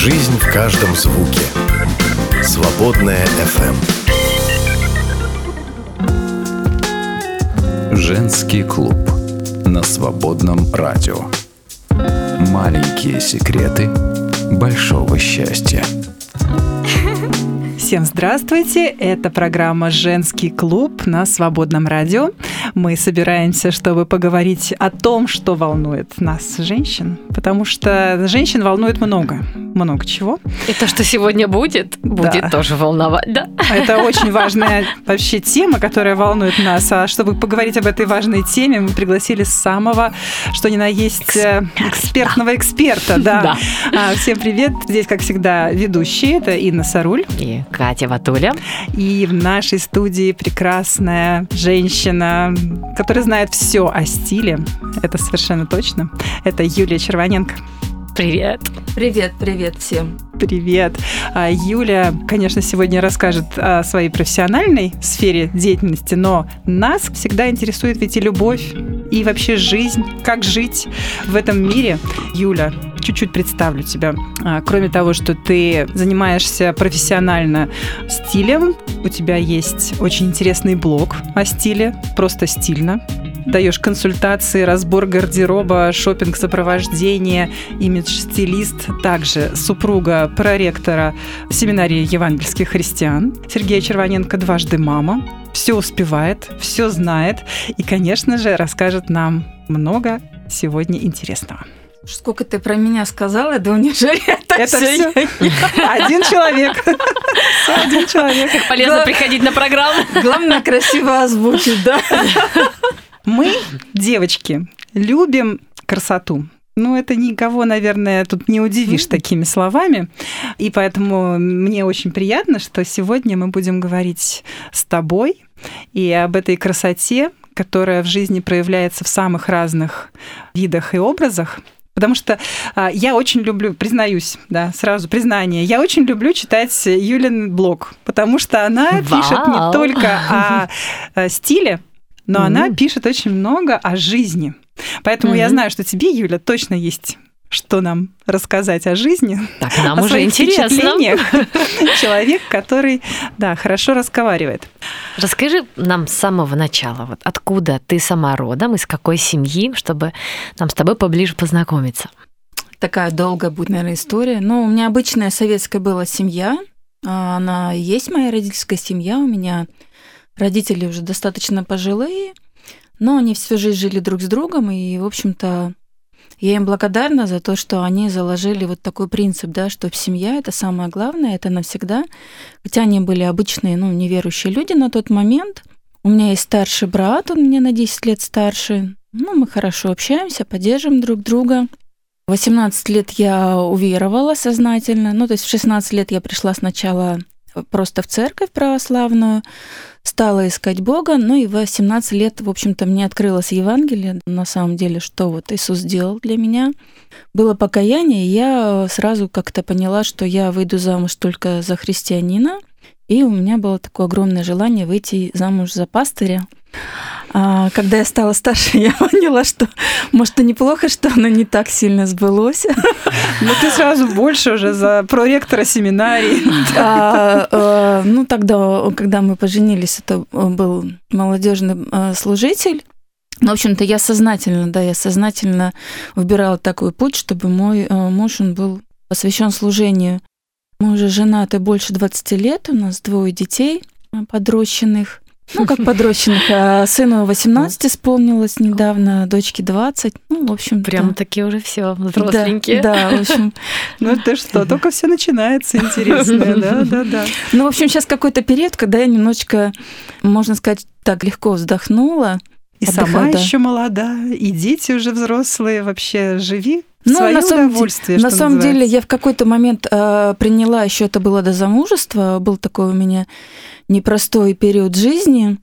Жизнь в каждом звуке. Свободная FM. Женский клуб на свободном радио. Маленькие секреты большого счастья. Всем здравствуйте! Это программа «Женский клуб» на Свободном радио. Мы собираемся, чтобы поговорить о том, что волнует нас, женщин, потому что женщин волнует много, много чего. И то, что сегодня будет, будет Да. тоже волновать, да? Это очень важная вообще тема, которая волнует нас. А чтобы поговорить об этой важной теме, мы пригласили самого, что ни на есть, э, экспертного эксперта. Да. Да. А, Всем привет! Здесь, как всегда, ведущие. Это Инна Саруль. И Катя Ватуля. И в нашей студии прекрасная женщина, которая знает все о стиле. Это совершенно точно. Это Юлия Червоненко. Привет. Привет, привет всем. Привет. А, Юля, конечно, сегодня расскажет о своей профессиональной сфере деятельности, но нас всегда интересует ведь и любовь, и вообще жизнь, как жить в этом мире. Юля, чуть-чуть представлю тебя. А, Кроме того, что ты занимаешься профессионально стилем, у тебя есть очень интересный блог о стиле, просто стильно. Даешь консультации, разбор гардероба, шопинг сопровождение, имидж-стилист, также супруга проректора семинарии евангельских христиан Сергея Червоненко дважды мама. Все успевает, все знает и, конечно же, расскажет нам много сегодня интересного. Сколько ты про меня сказала, да неужели это, Это всё все один человек. Всё один человек. Полезно Да. приходить на программу. Главное красиво озвучить, да? Мы, девочки, любим красоту. Ну, это никого, наверное, тут не удивишь такими словами. И поэтому мне очень приятно, что сегодня мы будем говорить с тобой и об этой красоте, которая в жизни проявляется в самых разных видах и образах. Потому что а, я очень люблю, признаюсь, да, сразу признание, я очень люблю читать Юлин блог, потому что она пишет не Вау. только о, э, стиле, но она пишет очень много о жизни. Поэтому я знаю, что тебе, Юля, точно есть что нам рассказать о жизни, Так, нам о уже интересно. впечатлениях. Человек, который, да, хорошо разговаривает. Расскажи нам с самого начала, вот откуда ты сама родом, из какой семьи, чтобы нам с тобой поближе познакомиться. Такая долгая будет, наверное, история. Но у меня обычная советская была семья. А, Она есть моя родительская семья. У меня родители уже достаточно пожилые, но они всю жизнь жили друг с другом, и, в общем-то, я им благодарна за то, что они заложили вот такой принцип, да, что семья — это самое главное, это навсегда. Хотя они были обычные, ну, неверующие люди на тот момент. У меня есть старший брат, он мне на 10 лет старше. Ну, мы хорошо общаемся, поддерживаем друг друга. В 18 лет я уверовала сознательно. Ну, то есть в 16 лет я пришла сначала просто в церковь православную, стала искать Бога, ну и в 18 лет, в общем-то, мне открылось Евангелие, на самом деле, что вот Иисус сделал для меня. Было покаяние, и я сразу как-то поняла, что я выйду замуж только за христианина, и у меня было такое огромное желание выйти замуж за пастыря. А когда я стала старше, я поняла, что, может, и неплохо, что оно не так сильно сбылось. Но ты сразу больше уже за проректора семинарии. А, э, ну, тогда, когда мы поженились, это был молодежный э, служитель. Ну, В общем-то, я сознательно, да, я сознательно выбирала такой путь, чтобы мой э, муж, он был посвящен служению. Мы уже женаты больше 20 лет, у нас двое детей э, подрощенных. Ну, как подрощенных, а сыну 18 исполнилось недавно, дочке 20. Ну, в общем Прям такие уже все взросленькие. Да, да, в общем, Ну ты что, только все начинается интересное, да, да, да. Ну, в общем, сейчас какой-то период, когда я немножечко, можно сказать, так легко вздохнула. И сама да. еще молода, и дети уже взрослые. Вообще живи Ну, свое на самом, удовольствие, на самом деле, я в какой-то момент э, приняла, еще это было до замужества, был такой у меня непростой период жизни,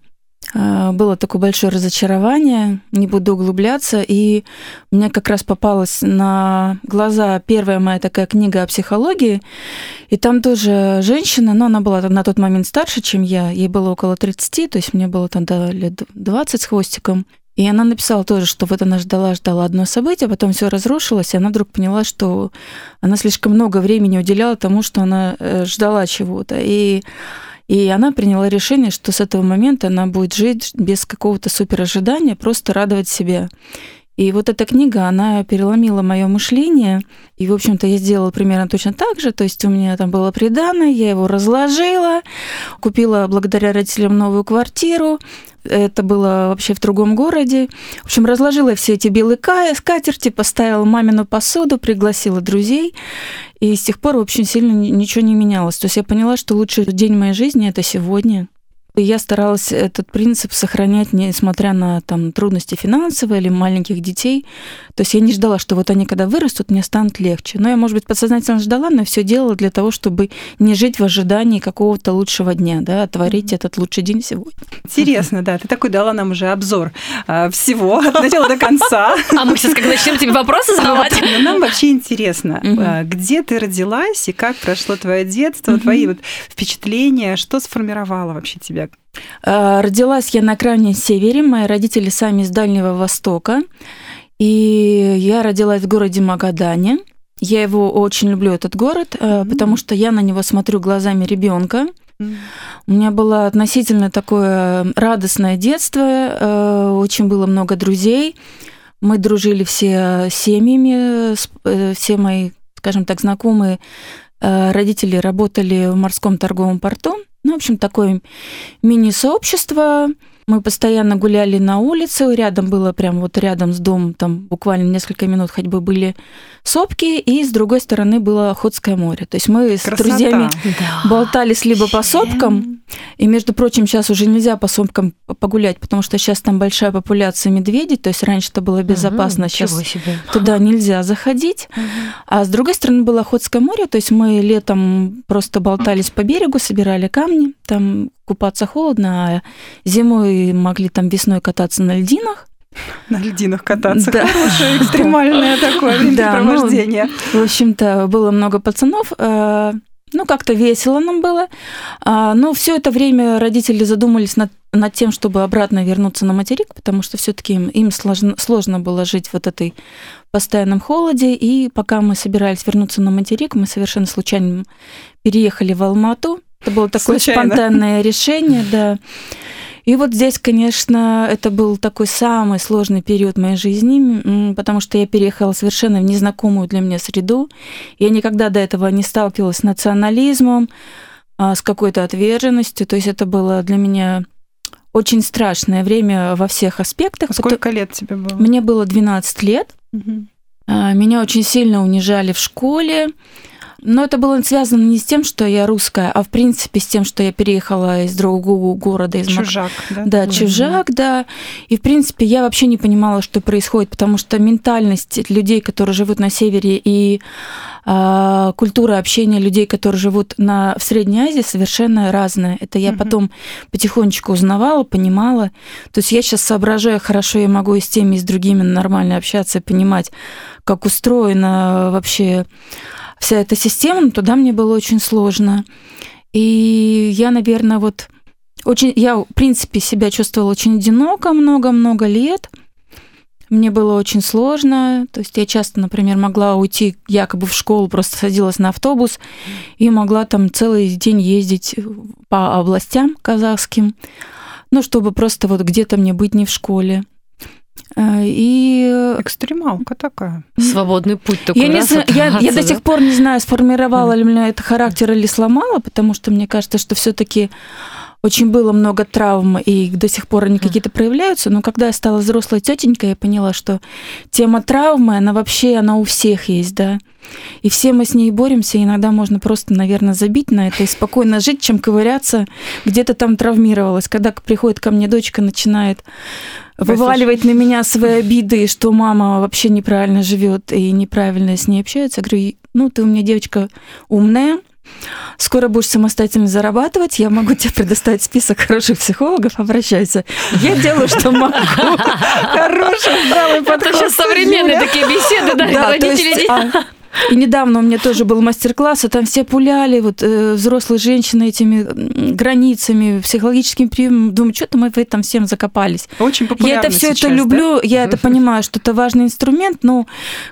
э, было такое большое разочарование, не буду углубляться, и у меня как раз попалась на глаза первая моя такая книга о психологии, и там тоже женщина, но она была на тот момент старше, чем я, ей было около 30, то есть мне было тогда лет 20 с хвостиком, И она написала тоже, что вот она ждала-ждала одно событие, потом все разрушилось, и она вдруг поняла, что она слишком много времени уделяла тому, что она э, ждала чего-то. И и она приняла решение, что с этого момента она будет жить без какого-то супер ожидания, просто радовать себя. И вот эта книга, она переломила мое мышление. И, в общем-то, я сделала примерно точно так же. То есть у меня там было приданное, я его разложила, купила благодаря родителям новую квартиру, это было вообще в другом городе. В общем, разложила все эти белые скатерти, поставила мамину посуду, пригласила друзей. И с тех пор, в общем, сильно ничего не менялось. То есть я поняла, что лучший день моей жизни – это сегодня. Я старалась этот принцип сохранять, несмотря на там, трудности финансовые или маленьких детей. То есть я не ждала, что вот они когда вырастут, мне станет легче. Но я, может быть, подсознательно ждала, но все делала для того, чтобы не жить в ожидании какого-то лучшего дня, да, а творить mm-hmm. этот лучший день сегодня. Интересно, да. Ты такой дала нам уже обзор а, всего от начала до конца. А мы сейчас как начнем тебе вопросы задавать? Нам вообще интересно, а, где ты родилась и как прошло твое детство, твои впечатления, что сформировало вообще тебя Э, родилась я на крайнем севере, мои родители сами из Дальнего Востока. И я родилась в городе Магадане. Я его очень люблю, этот город, mm-hmm. потому что я на него смотрю глазами ребенка. Mm-hmm. У меня было относительно такое радостное детство, э, очень было много друзей. Мы дружили все семьями, все мои, скажем так, знакомые родители работали в морском торговом порту. Ну, в общем, такое мини-сообщество. Мы постоянно гуляли на улице, рядом было прям вот рядом с домом, там буквально несколько минут ходьбы были сопки, и с другой стороны было Охотское море. То есть мы Красота. с друзьями да. болтались либо по сопкам, и, между прочим, сейчас уже нельзя по сопкам погулять, потому что сейчас там большая популяция медведей, то есть раньше это было безопасно, угу, сейчас себе. туда нельзя заходить. Угу. А с другой стороны было Охотское море, то есть мы летом просто болтались по берегу, собирали камни, там купаться холодно, а зимой могли там весной кататься на льдинах. На льдинах кататься. Да. Хорошее экстремальное такое времяпровождение. Ну, в общем-то, было много пацанов. Э, ну, как-то весело нам было. А, но все это время родители задумались над, над тем, чтобы обратно вернуться на материк, потому что все-таки им, им сложно, сложно было жить в вот этой постоянном холоде. И пока мы собирались вернуться на материк, мы совершенно случайно переехали в Алмату. Это было такое Случайно. спонтанное решение, да. И вот здесь, конечно, это был такой самый сложный период моей жизни, потому что я переехала совершенно в незнакомую для меня среду. Я никогда до этого не сталкивалась с национализмом, а, с какой-то отверженностью. То есть это было для меня очень страшное время во всех аспектах. А сколько лет тебе было? Мне было 12 лет. Угу. Меня очень сильно унижали в школе. Но это было связано не с тем, что я русская, а в принципе с тем, что я переехала из другого города. Из чужак, Мак... да? Да, чужак, да. И в принципе я вообще не понимала, что происходит, потому что ментальность людей, которые живут на севере, и э, культура общения людей, которые живут на, в Средней Азии, совершенно разная. Это я угу. потом потихонечку узнавала, понимала. То есть я сейчас соображаю, хорошо я могу и с теми, и с другими нормально общаться и понимать, как устроено вообще вся эта система, но туда мне было очень сложно. И я, наверное, вот очень, я, в принципе, себя чувствовала очень одиноко много-много лет. Мне было очень сложно. То есть я часто, например, могла уйти якобы в школу, просто садилась на автобус и могла там целый день ездить по областям казахским, ну, чтобы просто вот где-то мне быть не в школе. Э, и... Экстремалка такая. Свободный путь такой. Я, не знаю, я, я до сих пор не знаю, сформировала ли меня это характер или сломала, потому что мне кажется, что все таки очень было много травм, и до сих пор они какие-то проявляются, но когда я стала взрослой тетенькой, я поняла, что тема травмы, она вообще, она у всех есть, да. И все мы с ней боремся, иногда можно просто, наверное, забить на это и спокойно жить, чем ковыряться, где-то там травмировалась. Когда приходит ко мне дочка, начинает вываливать на меня свои обиды, что мама вообще неправильно живет и неправильно с ней общается, я говорю, ну, ты у меня девочка умная, Скоро будешь самостоятельно зарабатывать, я могу тебе предоставить список хороших психологов, обращайся. Я делаю, что могу. Хороший, здравый подход. Это сейчас современные такие беседы, да, родители. И недавно у меня тоже был мастер-класс, и там все пуляли, вот э, взрослые женщины этими границами, психологическим приемом. Думаю, что-то мы в этом всем закопались. Очень популярно Я это все это да? люблю, я это понимаю, что это важный инструмент, но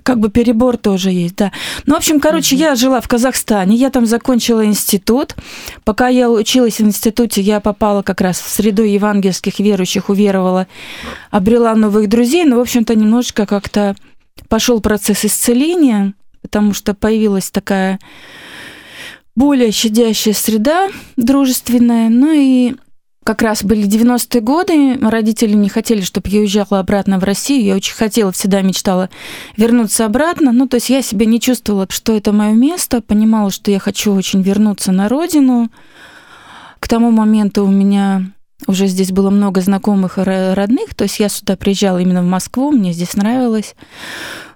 как бы перебор тоже есть, да. Ну, в общем, короче, я жила в Казахстане, я там закончила институт. Пока я училась в институте, я попала как раз в среду евангельских верующих, уверовала, обрела новых друзей, но, в общем-то, немножечко как-то пошел процесс исцеления, потому что появилась такая более щадящая среда дружественная. Ну и как раз были 90-е годы, родители не хотели, чтобы я уезжала обратно в Россию. Я очень хотела, всегда мечтала вернуться обратно. Ну, то есть я себя не чувствовала, что это мое место, понимала, что я хочу очень вернуться на родину. К тому моменту у меня уже здесь было много знакомых и ро- родных, то есть я сюда приезжала именно в Москву, мне здесь нравилось.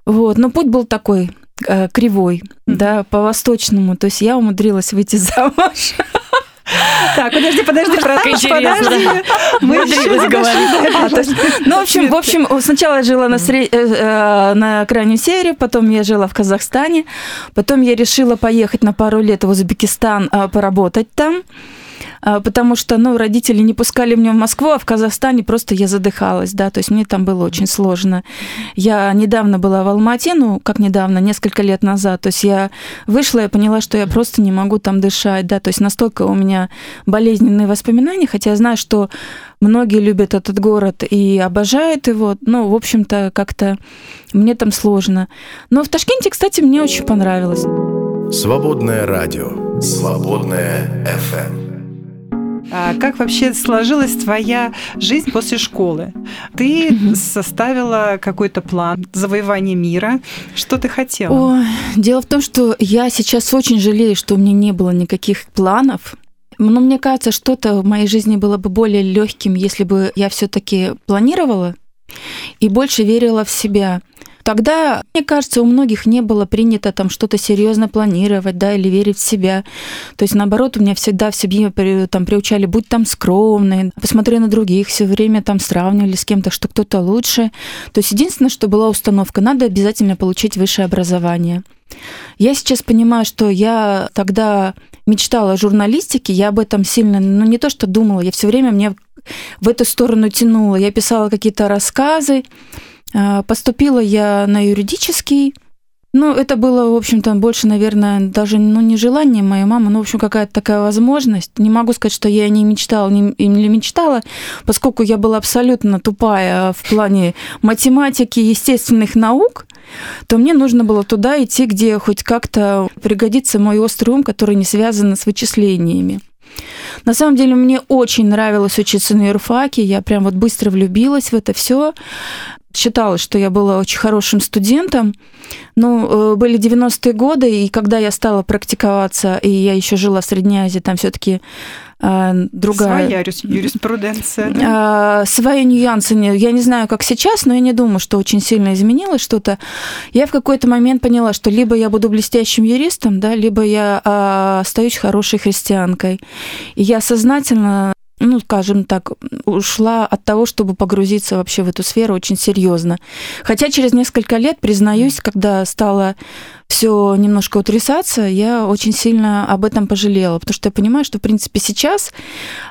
Вот, но путь был такой э, кривой, да, по-восточному. То есть я умудрилась выйти замуж. Так, подожди, подожди, интересно, подожди. Мы еще этого. А, ну, в общем, в общем, сначала я жила на, сре- э, э, на крайнем севере, потом я жила в Казахстане, потом я решила поехать на пару лет в Узбекистан поработать там. А, потому что, ну, родители не пускали меня в Москву, а в Казахстане просто я задыхалась, да, то есть мне там было очень сложно. Я недавно была в Алмате, ну, как недавно, несколько лет назад, то есть я вышла и поняла, что я просто не могу там дышать, да, то есть настолько у меня болезненные воспоминания, хотя я знаю, что многие любят этот город и обожают его, ну, в общем-то, как-то мне там сложно. Но в Ташкенте, кстати, мне очень понравилось. Свободное радио. Свободное FM. А как вообще сложилась твоя жизнь после школы? Ты составила какой-то план завоевания мира. Что ты хотела? Ой, дело в том, что я сейчас очень жалею, что у меня не было никаких планов. Но мне кажется, что-то в моей жизни было бы более легким, если бы я все-таки планировала и больше верила в себя. Тогда, мне кажется, у многих не было принято там что-то серьезно планировать, да, или верить в себя. То есть, наоборот, у меня всегда в семье там приучали, будь там скромной, посмотри на других, все время там сравнивали с кем-то, что кто-то лучше. То есть, единственное, что была установка, надо обязательно получить высшее образование. Я сейчас понимаю, что я тогда мечтала о журналистике, я об этом сильно, ну не то что думала, я все время мне в эту сторону тянула. Я писала какие-то рассказы, Поступила я на юридический. Ну, это было, в общем-то, больше, наверное, даже ну, не желание моей мамы, но, в общем, какая-то такая возможность. Не могу сказать, что я не мечтала, не, не мечтала, поскольку я была абсолютно тупая в плане математики, естественных наук, то мне нужно было туда идти, где хоть как-то пригодится мой острый ум, который не связан с вычислениями. На самом деле мне очень нравилось учиться на юрфаке, я прям вот быстро влюбилась в это все. Считалось, что я была очень хорошим студентом. Ну, э, были 90-е годы, и когда я стала практиковаться, и я еще жила в Средней Азии, там все-таки другая... Своя юрис- юриспруденция. да? А, свои нюансы. Я не знаю, как сейчас, но я не думаю, что очень сильно изменилось что-то. Я в какой-то момент поняла, что либо я буду блестящим юристом, да, либо я а, остаюсь хорошей христианкой. И я сознательно ну, скажем так, ушла от того, чтобы погрузиться вообще в эту сферу очень серьезно. Хотя через несколько лет, признаюсь, когда стало все немножко утрясаться, я очень сильно об этом пожалела, потому что я понимаю, что, в принципе, сейчас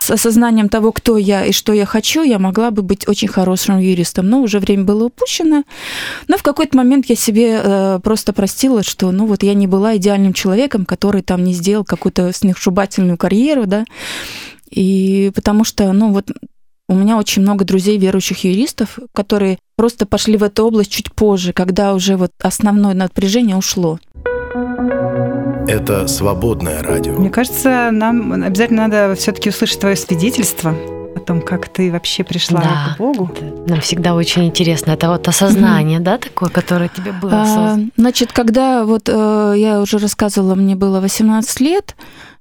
с осознанием того, кто я и что я хочу, я могла бы быть очень хорошим юристом. Но уже время было упущено. Но в какой-то момент я себе э, просто простила, что, ну, вот я не была идеальным человеком, который там не сделал какую-то сногсшибательную карьеру, да, и потому что, ну, вот у меня очень много друзей верующих юристов, которые просто пошли в эту область чуть позже, когда уже вот основное напряжение ушло. Это свободное радио. Мне кажется, нам обязательно надо все-таки услышать твое свидетельство о том, как ты вообще пришла Да. к Богу. Нам всегда очень интересно. Это вот осознание, да, такое, которое тебе было А. Значит, когда вот э, я уже рассказывала, мне было 18 лет,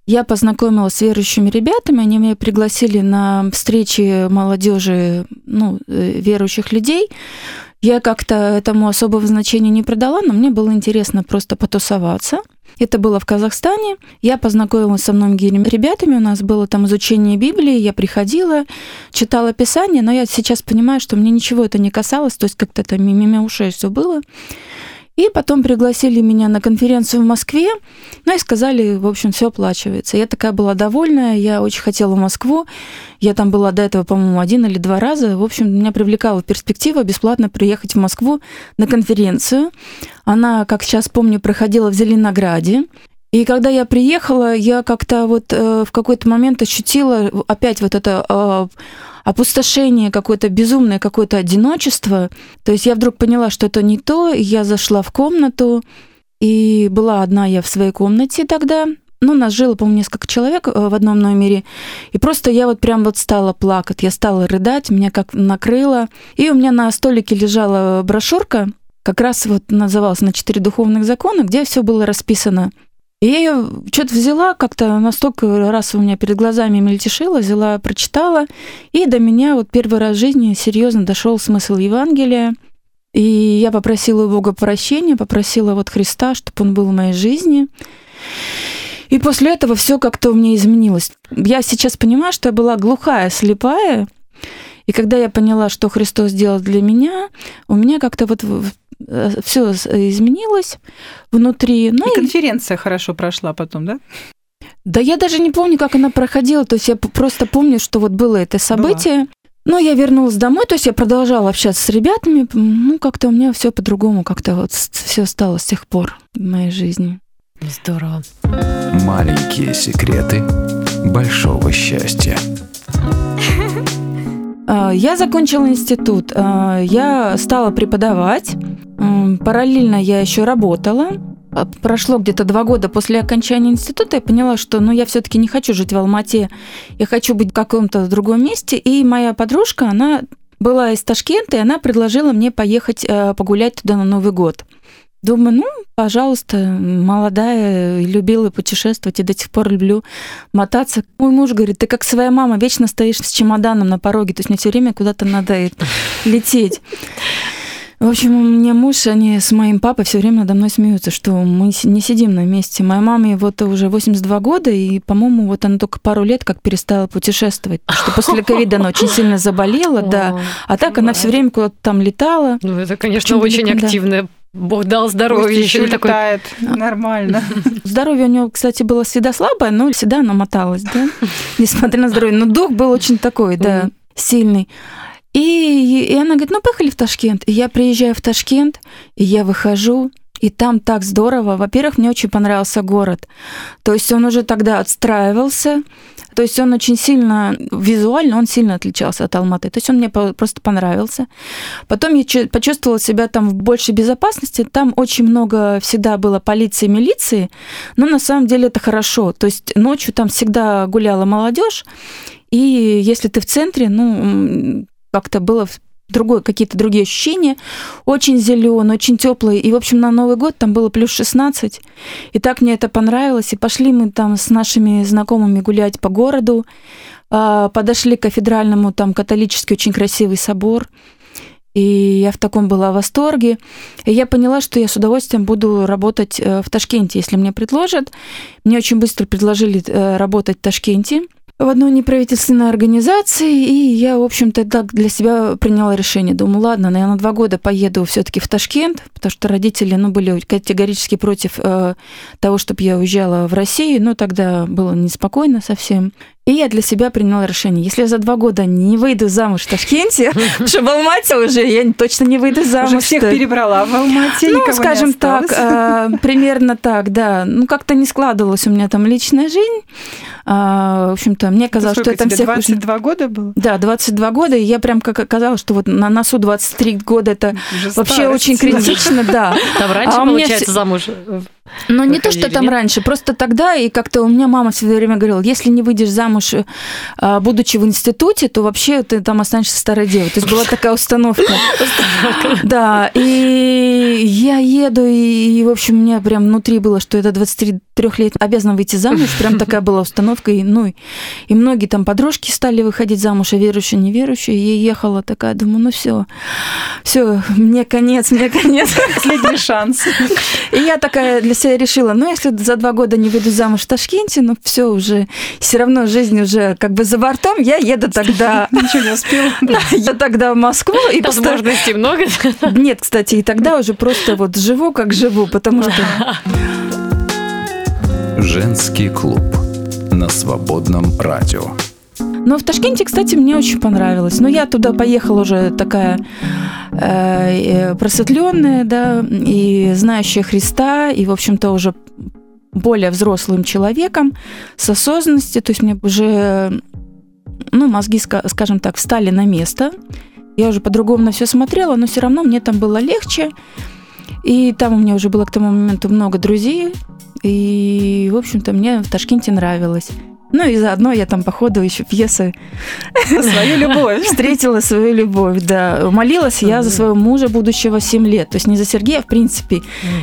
я познакомилась с верующими ребятами, они меня пригласили на встречи молодежи, ну, э, верующих людей. Я как-то этому особого значения не придала, но мне было интересно просто потусоваться. Это было в Казахстане. Я познакомилась со многими ребятами. У нас было там изучение Библии. Я приходила, читала Писание, но я сейчас понимаю, что мне ничего это не касалось. То есть как-то это мимо ушей все было. И потом пригласили меня на конференцию в Москве, ну и сказали, в общем, все оплачивается. Я такая была довольная, я очень хотела Москву. Я там была до этого, по-моему, один или два раза. В общем, меня привлекала перспектива бесплатно приехать в Москву на конференцию. Она, как сейчас помню, проходила в Зеленограде. И когда я приехала, я как-то вот э, в какой-то момент ощутила опять вот это э, опустошение, какое-то безумное какое-то одиночество. То есть я вдруг поняла, что это не то, и я зашла в комнату, и была одна я в своей комнате тогда, ну, нас жило, по-моему, несколько человек э, в одном номере, и просто я вот прям вот стала плакать, я стала рыдать, меня как накрыло, и у меня на столике лежала брошюрка, как раз вот называлась «На четыре духовных закона», где все было расписано. И что-то взяла, как-то настолько раз у меня перед глазами мельтешила, взяла, прочитала, и до меня вот первый раз в жизни серьезно дошел смысл Евангелия. И я попросила у Бога прощения, попросила вот Христа, чтобы он был в моей жизни. И после этого все как-то у меня изменилось. Я сейчас понимаю, что я была глухая, слепая, и когда я поняла, что Христос сделал для меня, у меня как-то вот все изменилось внутри. Ну, и конференция хорошо прошла потом, да? Да я даже не помню, как она проходила. То есть я просто помню, что вот было это событие. Была. Но я вернулась домой, то есть я продолжала общаться с ребятами. Ну, как-то у меня все по-другому, как-то вот все стало с тех пор в моей жизни. Здорово. Маленькие секреты большого счастья. А, я закончила институт, а, я стала преподавать, параллельно я еще работала. Прошло где-то два года после окончания института, я поняла, что ну, я все-таки не хочу жить в Алмате, я хочу быть в каком-то другом месте. И моя подружка, она была из Ташкента, и она предложила мне поехать погулять туда на Новый год. Думаю, ну, пожалуйста, молодая, любила путешествовать и до сих пор люблю мотаться. Мой муж говорит, ты как своя мама, вечно стоишь с чемоданом на пороге, то есть мне все время куда-то надо лететь. В общем, у меня муж, они с моим папой все время надо мной смеются, что мы не сидим на месте. Моя маме вот уже 82 года, и, по-моему, вот она только пару лет как перестала путешествовать, что после ковида она очень сильно заболела, да. А так она все время куда-то там летала. Ну, это, конечно, очень активная Бог дал здоровье, еще летает. Такой... Нормально. Здоровье у него, кстати, было всегда слабое, но всегда оно моталось, да, несмотря на здоровье. Но дух был очень такой, да, сильный. И, и она говорит, ну, поехали в Ташкент. И я приезжаю в Ташкент, и я выхожу, и там так здорово. Во-первых, мне очень понравился город. То есть он уже тогда отстраивался, то есть он очень сильно, визуально он сильно отличался от Алматы. То есть он мне просто понравился. Потом я почувствовала себя там в большей безопасности. Там очень много всегда было полиции, милиции, но на самом деле это хорошо. То есть ночью там всегда гуляла молодежь, и если ты в центре, ну, как-то было другое, какие-то другие ощущения. Очень зеленый, очень теплый. И, в общем, на Новый год там было плюс 16. И так мне это понравилось. И пошли мы там с нашими знакомыми гулять по городу. А, подошли к кафедральному, там католический очень красивый собор. И я в таком была восторге. И я поняла, что я с удовольствием буду работать э, в Ташкенте, если мне предложат. Мне очень быстро предложили э, работать в Ташкенте в одной неправительственной организации, и я, в общем-то, так для себя приняла решение. Думаю, ладно, наверное, на два года поеду все таки в Ташкент, потому что родители, ну, были категорически против э, того, чтобы я уезжала в Россию, но тогда было неспокойно совсем. И я для себя приняла решение, если я за два года не выйду замуж в Ташкенте, потому что в Алмате уже я точно не выйду замуж. Уже всех перебрала в Алмате, Ну, скажем так, э, примерно так, да. Ну, как-то не складывалась у меня там личная жизнь. А, в общем-то, мне казалось, что это всех... 22 года было? Да, 22 года, и я прям как оказалось, что вот на носу 23 года это вообще очень критично, да. Там раньше, а получается, замуж ну, не то, что там раньше, просто тогда, и как-то у меня мама все время говорила, если не выйдешь замуж, э, будучи в институте, то вообще ты там останешься старой девой. То есть была такая установка. Да, и я еду, и, в общем, у меня прям внутри было, что это 23 лет обязана выйти замуж, прям такая была установка, и, ну, и многие там подружки стали выходить замуж, и верующие, неверующие, и я ехала такая, думаю, ну все, все, мне конец, мне конец. Последний шанс. И я такая для себя решила, ну, если за два года не выйду замуж в Ташкенте, ну, все уже, все равно жизнь уже как бы за бортом, я еду тогда... Ничего не успела. Я тогда в Москву. И Возможностей много. Нет, кстати, и тогда уже просто вот живу, как живу, потому что... Женский клуб на свободном радио. Но в Ташкенте, кстати, мне очень понравилось. Но я туда поехала уже такая э просветленная, да, и знающая Христа, и, в общем-то, уже более взрослым человеком с осознанностью. То есть мне уже, ну, мозги, скажем так, встали на место. Я уже по-другому на все смотрела, но все равно мне там было легче. И там у меня уже было к тому моменту много друзей. И, в общем-то, мне в Ташкенте нравилось. Ну и заодно я там, походу, еще пьесы свою любовь. Встретила свою любовь, да. Молилась я за своего мужа будущего 7 лет. То есть не за Сергея, в принципе.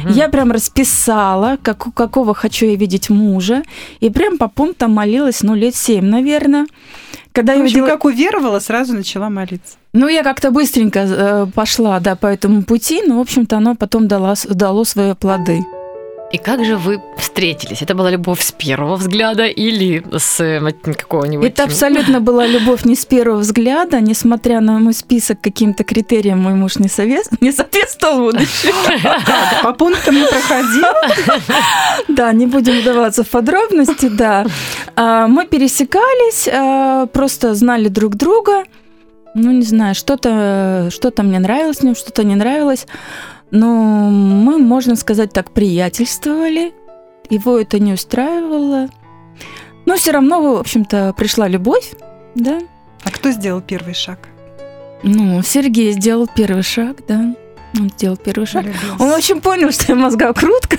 Я прям расписала, как, какого хочу я видеть мужа. И прям по пунктам молилась, ну, лет 7, наверное. Когда я увидела... как уверовала, сразу начала молиться. Ну, я как-то быстренько э, пошла, да, по этому пути, но, в общем-то, оно потом дало, дало свои плоды. И как же вы встретились? Это была любовь с первого взгляда или с какого-нибудь... Это абсолютно была любовь не с первого взгляда, несмотря на мой список каким-то критериям мой муж не, совет... не соответствовал будущему. По пунктам не проходил? Да, не будем вдаваться в подробности, да. А, мы пересекались, а, просто знали друг друга. Ну, не знаю, что-то что мне нравилось в нем, что-то не нравилось. Но мы, можно сказать так, приятельствовали. Его это не устраивало. Но все равно, в общем-то, пришла любовь, да. А кто сделал первый шаг? Ну, Сергей сделал первый шаг, да. Он сделал первый шаг. Он, в общем, понял, что я мозга крутка,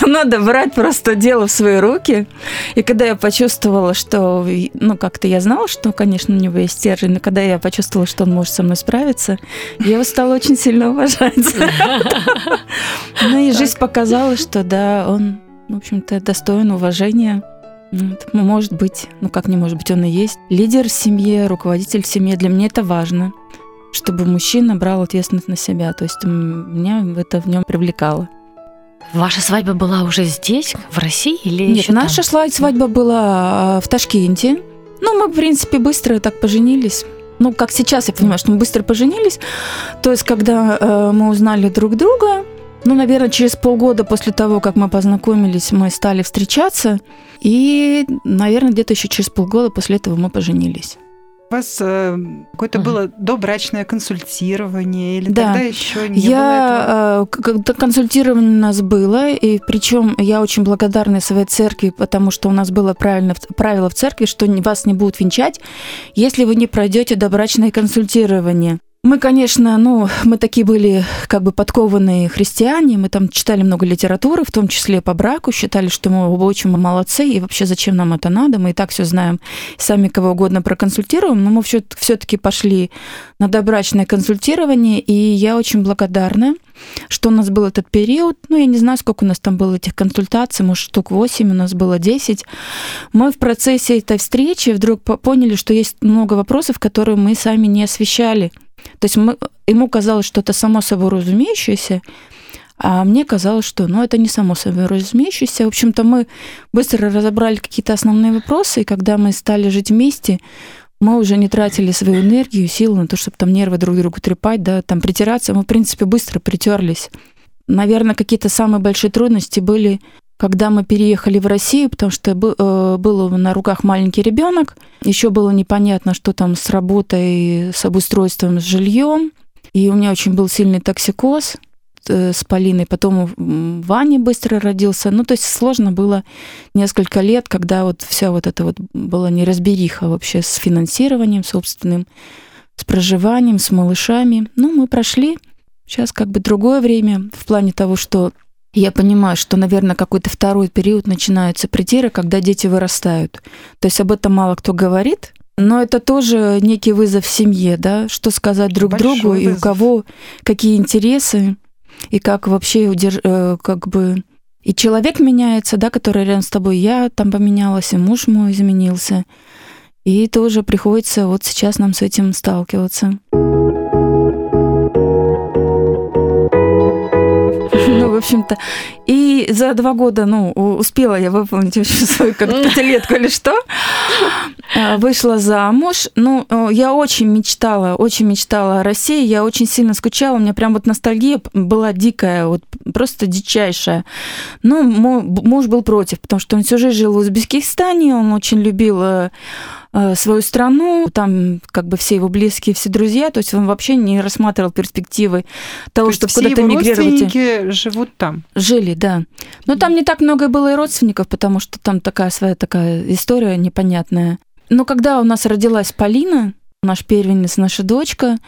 что надо брать просто дело в свои руки. И когда я почувствовала, что, ну, как-то я знала, что, конечно, у него есть стержень, но когда я почувствовала, что он может со мной справиться, я его стала очень сильно уважать. Ну и жизнь показала, что, да, он, в общем-то, достоин уважения. Может быть, ну как не может быть, он и есть. Лидер в семье, руководитель в семье. Для меня это важно чтобы мужчина брал ответственность на себя. То есть меня это в нем привлекало. Ваша свадьба была уже здесь, в России или Нет, наша там? свадьба была а, в Ташкенте. Ну, мы, в принципе, быстро так поженились. Ну, как сейчас я понимаю, что мы быстро поженились. То есть, когда э, мы узнали друг друга, ну, наверное, через полгода после того, как мы познакомились, мы стали встречаться. И, наверное, где-то еще через полгода после этого мы поженились. У вас э, какое-то угу. было добрачное консультирование или да. тогда еще не я, было этого? Э, консультирование у нас было, и причем я очень благодарна своей церкви, потому что у нас было правильно, правило в церкви, что вас не будут венчать, если вы не пройдете добрачное консультирование. Мы, конечно, ну, мы такие были как бы подкованные христиане, мы там читали много литературы, в том числе по браку, считали, что мы оба очень молодцы, и вообще зачем нам это надо, мы и так все знаем, сами кого угодно проконсультируем, но мы все-таки пошли на добрачное консультирование, и я очень благодарна, что у нас был этот период, ну, я не знаю, сколько у нас там было этих консультаций, может, штук 8, у нас было 10. Мы в процессе этой встречи вдруг поняли, что есть много вопросов, которые мы сами не освещали, то есть мы, ему казалось, что это само собой разумеющееся, а мне казалось, что ну, это не само собой разумеющееся. В общем-то, мы быстро разобрали какие-то основные вопросы, и когда мы стали жить вместе, мы уже не тратили свою энергию, силы на то, чтобы там нервы друг другу трепать, да, там притираться. Мы, в принципе, быстро притерлись. Наверное, какие-то самые большие трудности были когда мы переехали в Россию, потому что э, был на руках маленький ребенок, еще было непонятно, что там с работой, с обустройством, с жильем. И у меня очень был сильный токсикоз э, с Полиной. Потом Ваня быстро родился. Ну, то есть сложно было несколько лет, когда вот вся вот это вот была неразбериха вообще с финансированием собственным, с проживанием, с малышами. Ну, мы прошли. Сейчас как бы другое время в плане того, что я понимаю, что, наверное, какой-то второй период начинаются притиры, когда дети вырастают. То есть об этом мало кто говорит, но это тоже некий вызов в семье, да, что сказать друг Большой другу вызов. и у кого какие интересы и как вообще удерж... Э, как бы и человек меняется, да, который рядом с тобой, я там поменялась, и муж мой изменился. И тоже приходится вот сейчас нам с этим сталкиваться. Общем-то. И за два года, ну, успела я выполнить еще свою как пятилетку или что. А, вышла замуж. Ну, я очень мечтала, очень мечтала о России. Я очень сильно скучала. У меня прям вот ностальгия была дикая, вот просто дичайшая. Ну, муж был против, потому что он всю жизнь жил в Узбекистане, он очень любил э, Э, свою страну, там как бы все его близкие, все друзья, то есть он вообще не рассматривал перспективы того, чтобы куда-то мигрировать. родственники живут там? Жили, да. Но там не так много было и родственников, потому что там такая своя такая история непонятная. Но когда у нас родилась Полина, наш первенец, наша дочка,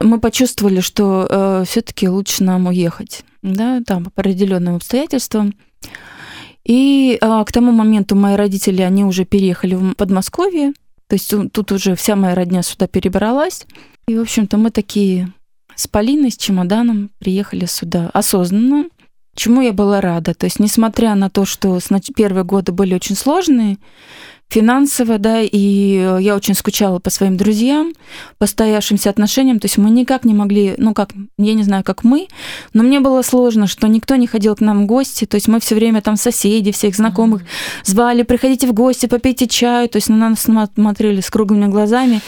мы почувствовали, что э, все-таки лучше нам уехать, да, там по определенным обстоятельствам. И а, к тому моменту мои родители, они уже переехали в Подмосковье, то есть тут уже вся моя родня сюда перебралась. И, в общем-то, мы такие с Полиной, с чемоданом приехали сюда осознанно, чему я была рада. То есть, несмотря на то, что первые годы были очень сложные, финансово, да, и э, я очень скучала по своим друзьям, по стоявшимся отношениям, то есть мы никак не могли, ну как, я не знаю, как мы, но мне было сложно, что никто не ходил к нам в гости, то есть мы все время там соседи, всех знакомых звали, приходите в гости, попейте чаю, то есть на нас смотрели с круглыми глазами,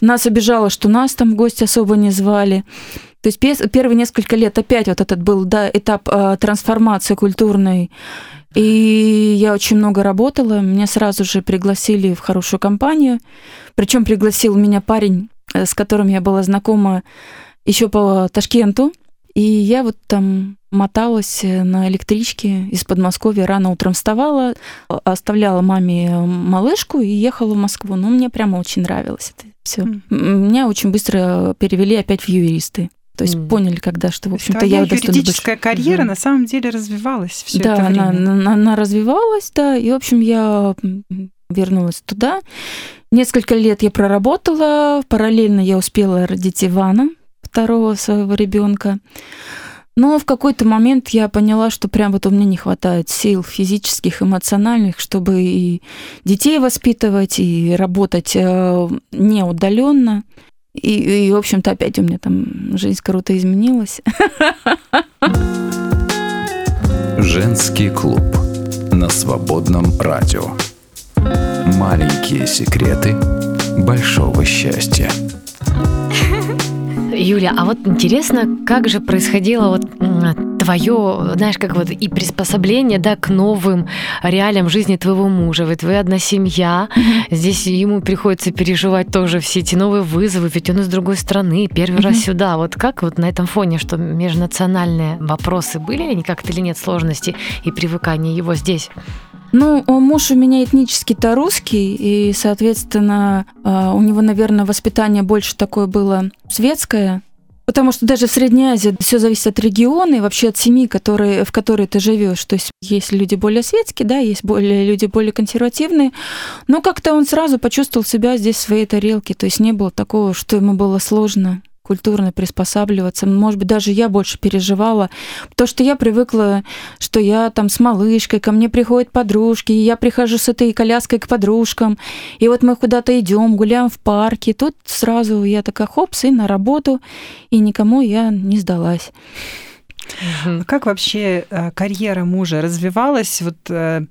нас обижало, что нас там в гости особо не звали, то есть первые несколько лет опять вот этот был да, этап э, трансформации культурной и я очень много работала. Меня сразу же пригласили в хорошую компанию. Причем пригласил меня парень, э, с которым я была знакома еще по Ташкенту. И я вот там моталась э, на электричке из Подмосковья, рано утром вставала, оставляла маме малышку и ехала в Москву. Ну, мне прямо очень нравилось это все. Mm. Меня очень быстро перевели опять в юристы. То есть mm. поняли, когда что, в общем-то, я юридическая карьера mm. на самом деле развивалась все да, это время. Она, она, она развивалась, да, и, в общем, я вернулась туда. Несколько лет я проработала, параллельно я успела родить Ивана, второго своего ребенка. Но в какой-то момент я поняла, что прям вот у меня не хватает сил физических, эмоциональных, чтобы и детей воспитывать, и работать э, не удаленно. И, и, в общем-то, опять у меня там жизнь круто изменилась. Женский клуб на свободном радио. Маленькие секреты большого счастья. Юля, а вот интересно, как же происходило вот твое, знаешь, как вот и приспособление, да, к новым реалиям жизни твоего мужа. Ведь вы одна семья, здесь ему приходится переживать тоже все эти новые вызовы, ведь он из другой страны, первый раз сюда. Вот как вот на этом фоне, что межнациональные вопросы были они как-то или нет сложности и привыкания его здесь? Ну, муж у меня этнически-то русский, и, соответственно, а, у него, наверное, воспитание больше такое было светское, Потому что даже в Средней Азии все зависит от региона и вообще от семьи, которые, в которой ты живешь. То есть есть люди более светские, да, есть более, люди более консервативные. Но как-то он сразу почувствовал себя здесь в своей тарелке. То есть не было такого, что ему было сложно культурно приспосабливаться. Может быть, даже я больше переживала, потому что я привыкла, что я там с малышкой, ко мне приходят подружки, и я прихожу с этой коляской к подружкам, и вот мы куда-то идем, гуляем в парке. Тут сразу я такая, хопс, и на работу, и никому я не сдалась. Угу. Как вообще э, карьера мужа развивалась? Вот э,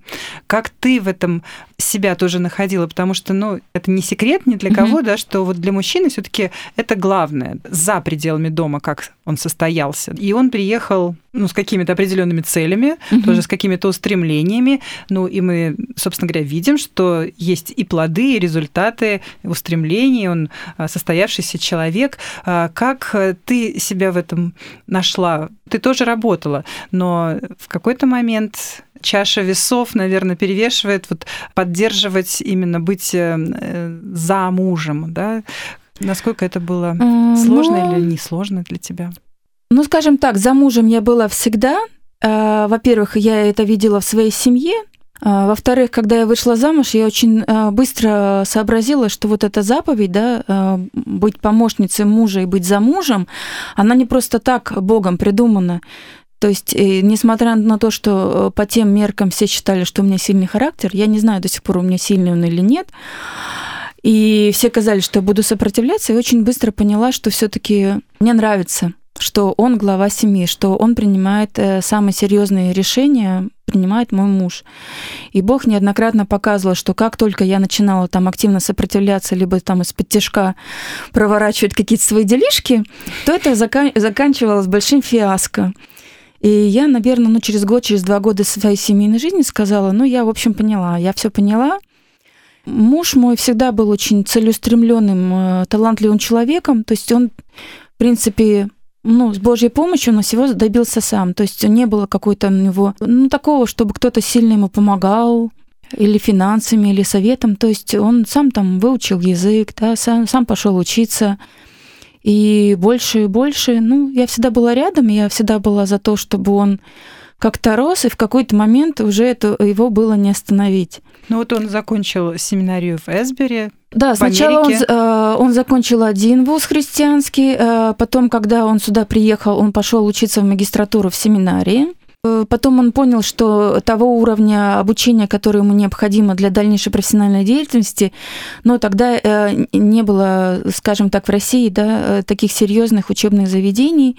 как ты в этом себя тоже находила? Потому что, ну, это не секрет ни для кого, угу. да, что вот для мужчины все-таки это главное за пределами дома, как он состоялся. И он приехал, ну, с какими-то определенными целями, угу. тоже с какими-то устремлениями. Ну, и мы, собственно говоря, видим, что есть и плоды, и результаты устремлений. Он э, состоявшийся человек. Как ты себя в этом нашла? Ты тоже работала, но в какой-то момент чаша весов, наверное, перевешивает вот поддерживать именно быть э, э, за мужем, да? Насколько это было сложно ну, или несложно для тебя? Ну, скажем так, за мужем я была всегда. А, во-первых, я это видела в своей семье, а, во-вторых, когда я вышла замуж, я очень а, быстро сообразила, что вот эта заповедь, да, быть помощницей мужа и быть замужем, она не просто так Богом придумана. То есть, э, несмотря на то, что по тем меркам все считали, что у меня сильный характер, я не знаю до сих пор, у меня сильный он или нет, и все казали, что я буду сопротивляться, и очень быстро поняла, что все таки мне нравится что он глава семьи, что он принимает э, самые серьезные решения, принимает мой муж. И Бог неоднократно показывал, что как только я начинала там активно сопротивляться, либо там из-под тяжка проворачивать какие-то свои делишки, то это закан- заканчивалось большим фиаско. И я, наверное, ну, через год, через два года своей семейной жизни сказала, ну, я, в общем, поняла, я все поняла. Муж мой всегда был очень целеустремленным, э, талантливым человеком, то есть он, в принципе, ну, с Божьей помощью он всего добился сам. То есть не было какой-то у него, ну, такого, чтобы кто-то сильно ему помогал, или финансами, или советом. То есть он сам там выучил язык, да, сам, сам пошел учиться. И больше и больше, ну, я всегда была рядом, я всегда была за то, чтобы он как-то рос, и в какой-то момент уже это, его было не остановить. Ну вот он закончил семинарию в Эсбере. Да, сначала он, э, он закончил один вуз христианский, э, потом, когда он сюда приехал, он пошел учиться в магистратуру в семинарии. Э, потом он понял, что того уровня обучения, которое ему необходимо для дальнейшей профессиональной деятельности, но тогда не было, скажем так, в России да, таких серьезных учебных заведений.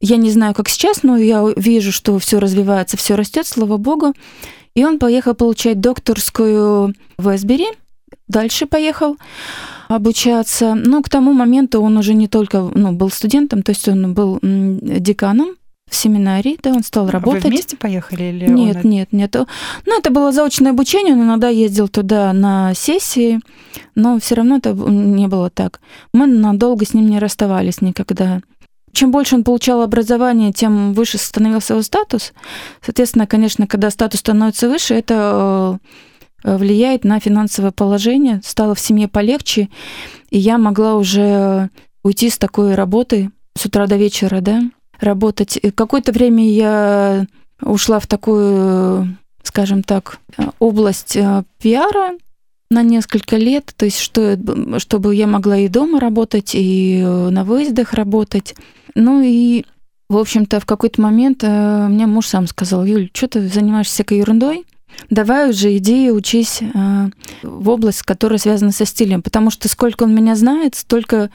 Я не знаю, как сейчас, но я вижу, что все развивается, все растет, слава богу. И он поехал получать докторскую в Эсбери, дальше поехал обучаться. Но к тому моменту он уже не только ну, был студентом, то есть он был деканом в семинарии, да, он стал работать. Вы вместе поехали или Нет, он... нет, нет. Ну, это было заочное обучение, он иногда ездил туда на сессии, но все равно это не было так. Мы надолго с ним не расставались никогда. Чем больше он получал образование, тем выше становился его статус. Соответственно, конечно, когда статус становится выше, это э, влияет на финансовое положение. Стало в семье полегче, и я могла уже уйти с такой работы с утра до вечера, да, работать. Какое-то время я ушла в такую, скажем так, область э, пиара на несколько лет, то есть что, чтобы я могла и дома работать, и э, на выездах работать. Ну и, в общем-то, в какой-то момент э, мне муж сам сказал, Юль, что ты занимаешься всякой ерундой? Давай уже иди учись э, в область, которая связана со стилем, потому что сколько он меня знает, столько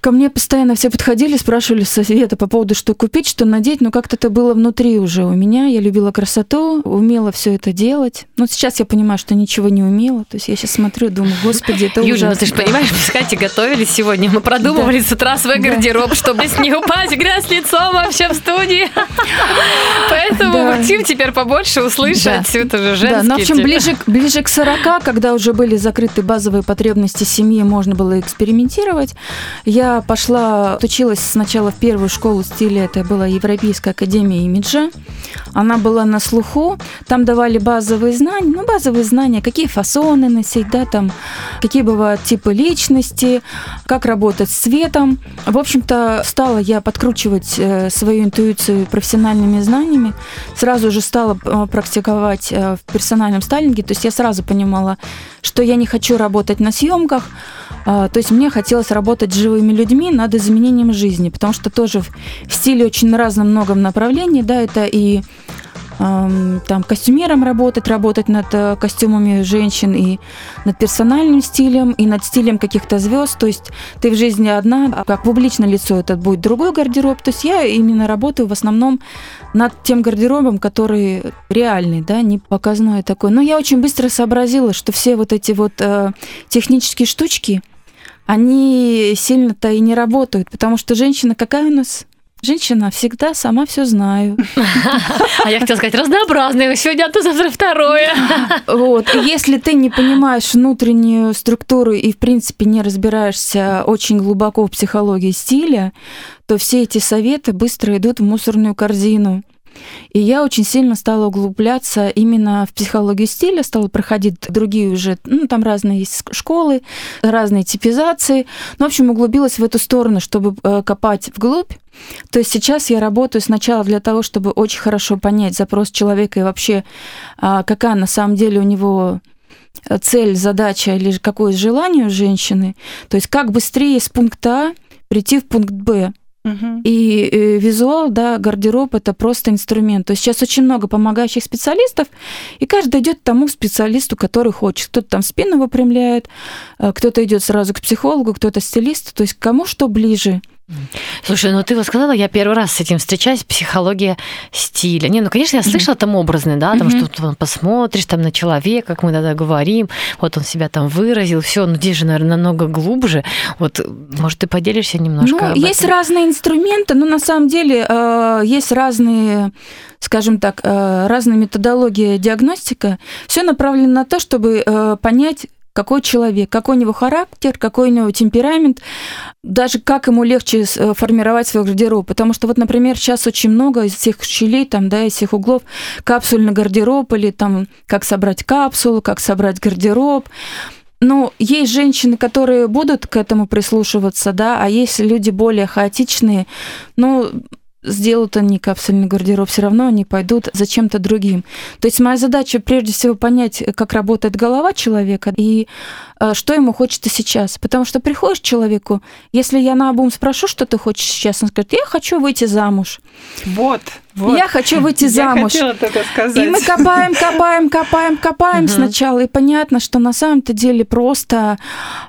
Ко мне постоянно все подходили, спрашивали совета по поводу, что купить, что надеть, но как-то это было внутри уже у меня. Я любила красоту, умела все это делать. Но сейчас я понимаю, что ничего не умела. То есть я сейчас смотрю, думаю, господи, это ужасно. ну ты же понимаешь, мы с Катей готовились сегодня, мы продумывали да. с утра свой гардероб, да. чтобы не упасть грязь лицом вообще в студии. Поэтому да. хотим теперь побольше услышать да. эту же женскую. Да, но в общем, ближе, ближе к 40, когда уже были закрыты базовые потребности семьи, можно было экспериментировать, я я пошла, училась сначала в первую школу стиля, это была Европейская академия имиджа. Она была на слуху, там давали базовые знания, ну, базовые знания, какие фасоны носить, да, там, какие бывают типы личности, как работать с цветом. В общем-то, стала я подкручивать э, свою интуицию профессиональными знаниями, сразу же стала э, практиковать э, в персональном стайлинге, то есть я сразу понимала, что я не хочу работать на съемках, то есть мне хотелось работать с живыми людьми над изменением жизни, потому что тоже в стиле очень разном многом направлении, да, это и там костюмером работать, работать над э, костюмами женщин и над персональным стилем, и над стилем каких-то звезд. То есть ты в жизни одна, а как публичное лицо это будет другой гардероб. То есть я именно работаю в основном над тем гардеробом, который реальный, да, не показной такой. Но я очень быстро сообразила, что все вот эти вот э, технические штучки, они сильно-то и не работают, потому что женщина какая у нас? Женщина всегда сама все знаю. А я хотела сказать, разнообразные. Сегодня одно, завтра второе. Вот. И если ты не понимаешь внутреннюю структуру и, в принципе, не разбираешься очень глубоко в психологии стиля, то все эти советы быстро идут в мусорную корзину. И я очень сильно стала углубляться именно в психологию стиля, стала проходить другие уже, ну, там разные есть школы, разные типизации. Ну, в общем, углубилась в эту сторону, чтобы э, копать вглубь. То есть сейчас я работаю сначала для того, чтобы очень хорошо понять запрос человека и вообще, а, какая на самом деле у него цель, задача или какое желание у женщины. То есть как быстрее с пункта А прийти в пункт Б. И э, визуал, да, гардероб это просто инструмент. То есть сейчас очень много помогающих специалистов, и каждый идет к тому специалисту, который хочет. Кто-то там спину выпрямляет, э, кто-то идет сразу к психологу, кто-то стилист. То есть кому что ближе. Слушай, ну ты вот сказала, я первый раз с этим встречаюсь, психология стиля. Не, ну, конечно, я слышала mm-hmm. там образный, да, там, mm-hmm. что ты посмотришь там на человека, как мы тогда говорим, вот он себя там выразил, все, ну здесь же, наверное, намного глубже. Вот, может, ты поделишься немножко? Ну, есть этом? разные инструменты, но на самом деле э, есть разные скажем так, э, разные методологии диагностика, все направлено на то, чтобы э, понять, какой человек, какой у него характер, какой у него темперамент, даже как ему легче э, формировать свой гардероб. Потому что вот, например, сейчас очень много из всех щелей, там, да, из всех углов капсульный гардероб или там как собрать капсулу, как собрать гардероб. Ну, есть женщины, которые будут к этому прислушиваться, да, а есть люди более хаотичные. Ну, сделают они капсульный гардероб, все равно они пойдут за чем-то другим. То есть моя задача прежде всего понять, как работает голова человека и э, что ему хочется сейчас. Потому что приходишь к человеку, если я на обум спрошу, что ты хочешь сейчас, он скажет, я хочу выйти замуж. Вот, вот. Я хочу выйти замуж. Я только сказать. И мы копаем, копаем, копаем, копаем угу. сначала. И понятно, что на самом-то деле просто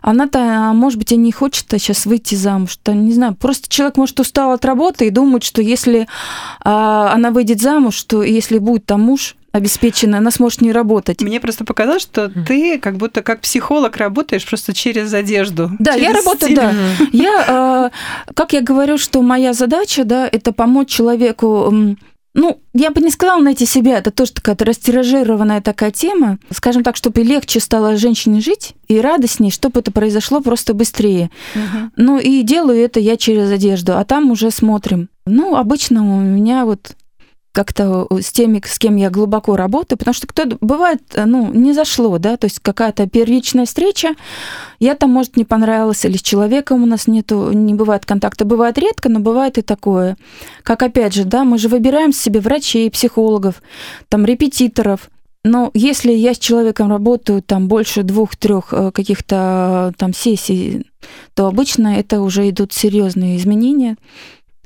она-то, может быть, и не хочет сейчас выйти замуж. Что, не знаю, просто человек, может, устал от работы и думает, что если а, она выйдет замуж, то если будет там муж, обеспечена, она сможет не работать. Мне просто показалось, что ты как будто как психолог работаешь просто через одежду. Да, через я работаю, стиль. да. Я, э, как я говорю, что моя задача, да, это помочь человеку ну, я бы не сказала найти себя, это тоже такая растиражированная такая тема. Скажем так, чтобы легче стало женщине жить и радостнее, чтобы это произошло просто быстрее. Угу. Ну, и делаю это я через одежду, а там уже смотрим. Ну, обычно у меня вот как-то с теми, с кем я глубоко работаю, потому что кто-то бывает, э, ну, не зашло, да, то есть какая-то первичная встреча, я там, может, не понравилась, или с человеком у нас нету, не бывает контакта, бывает редко, но бывает и такое. Как опять же, да, мы же выбираем себе врачей, психологов, там, репетиторов, но если я с человеком работаю там больше двух-трех э, каких-то там сессий, то обычно это уже идут серьезные изменения.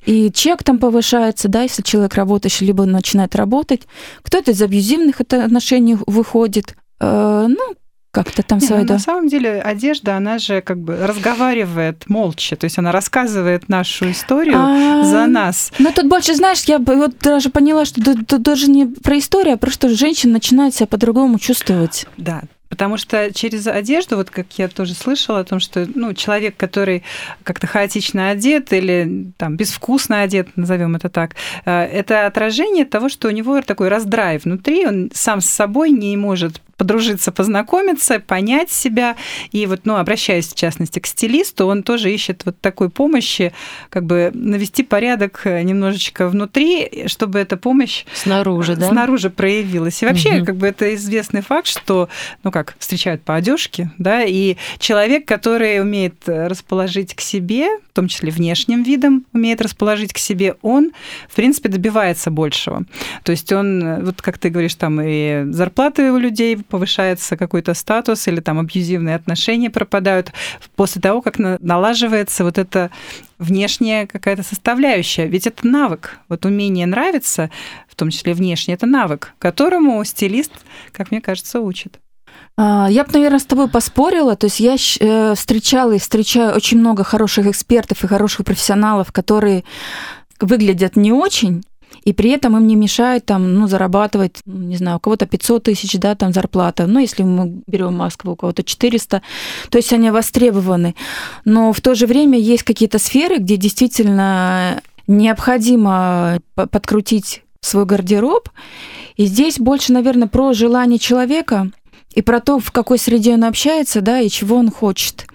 И чек там повышается, да, если человек работающий, либо начинает работать. Кто-то из абьюзивных отношений выходит. Э, ну, как-то там свое. Ну, на самом деле одежда, она же как бы разговаривает молча, то есть она рассказывает нашу историю а, за нас. Но тут больше, знаешь, я вот даже поняла, что тут даже не про историю, а про что женщина начинает себя по-другому чувствовать. Да, Потому что через одежду, вот как я тоже слышала о том, что ну, человек, который как-то хаотично одет или там безвкусно одет, назовем это так, э, это отражение того, что у него такой раздрай внутри, он сам с собой не может подружиться, познакомиться, понять себя. И вот, ну, обращаясь, в частности, к стилисту, он тоже ищет вот такой помощи, как бы навести порядок немножечко внутри, чтобы эта помощь снаружи, да? снаружи проявилась. И вообще, угу. как бы это известный факт, что, ну как, встречают по одежке, да, и человек, который умеет расположить к себе, в том числе внешним видом умеет расположить к себе, он, в принципе, добивается большего. То есть он, вот как ты говоришь, там и зарплаты у людей повышается какой-то статус или там абьюзивные отношения пропадают после того, как налаживается вот эта внешняя какая-то составляющая. Ведь это навык. Вот умение нравиться, в том числе внешне, это навык, которому стилист, как мне кажется, учит. А, я бы, наверное, с тобой поспорила. То есть я э, встречала и встречаю очень много хороших экспертов и хороших профессионалов, которые выглядят не очень, и при этом им не мешает там, ну, зарабатывать, не знаю, у кого-то 500 тысяч, да, там зарплата, ну, если мы берем Москву, у кого-то 400, то есть они востребованы. Но в то же время есть какие-то сферы, где действительно необходимо подкрутить свой гардероб, и здесь больше, наверное, про желание человека и про то, в какой среде он общается, да, и чего он хочет.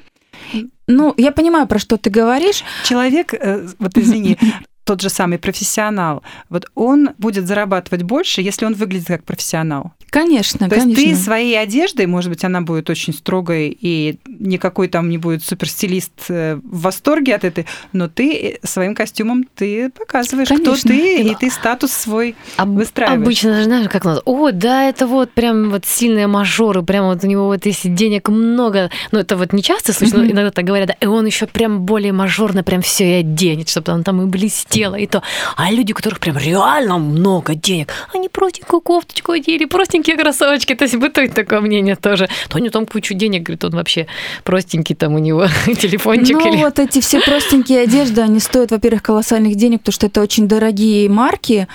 Ну, я понимаю, про что ты говоришь. Человек, э, вот извини, тот же самый профессионал, вот он будет зарабатывать больше, если он выглядит как профессионал. Конечно, То конечно. есть ты своей одеждой, может быть, она будет очень строгой, и никакой там не будет суперстилист э, в восторге от этой, но ты э, своим костюмом ты показываешь, конечно. кто ты, и ты статус свой Об, выстраиваешь. Обычно, знаешь, как надо, о, да, это вот прям вот сильные мажоры, прям вот у него вот если денег много, ну это вот не часто слышно, mm-hmm. иногда так говорят, да, и он еще прям более мажорно прям все и оденет, чтобы он там и блестело, и то. А люди, у которых прям реально много денег, они простенькую кофточку одели, просто простенькие кроссовочки. То есть бытует такое мнение тоже. То у него там кучу денег, говорит, он вообще простенький там у него телефончик. Ну, или... вот эти все простенькие одежды, они стоят, во-первых, колоссальных денег, потому что это очень дорогие марки.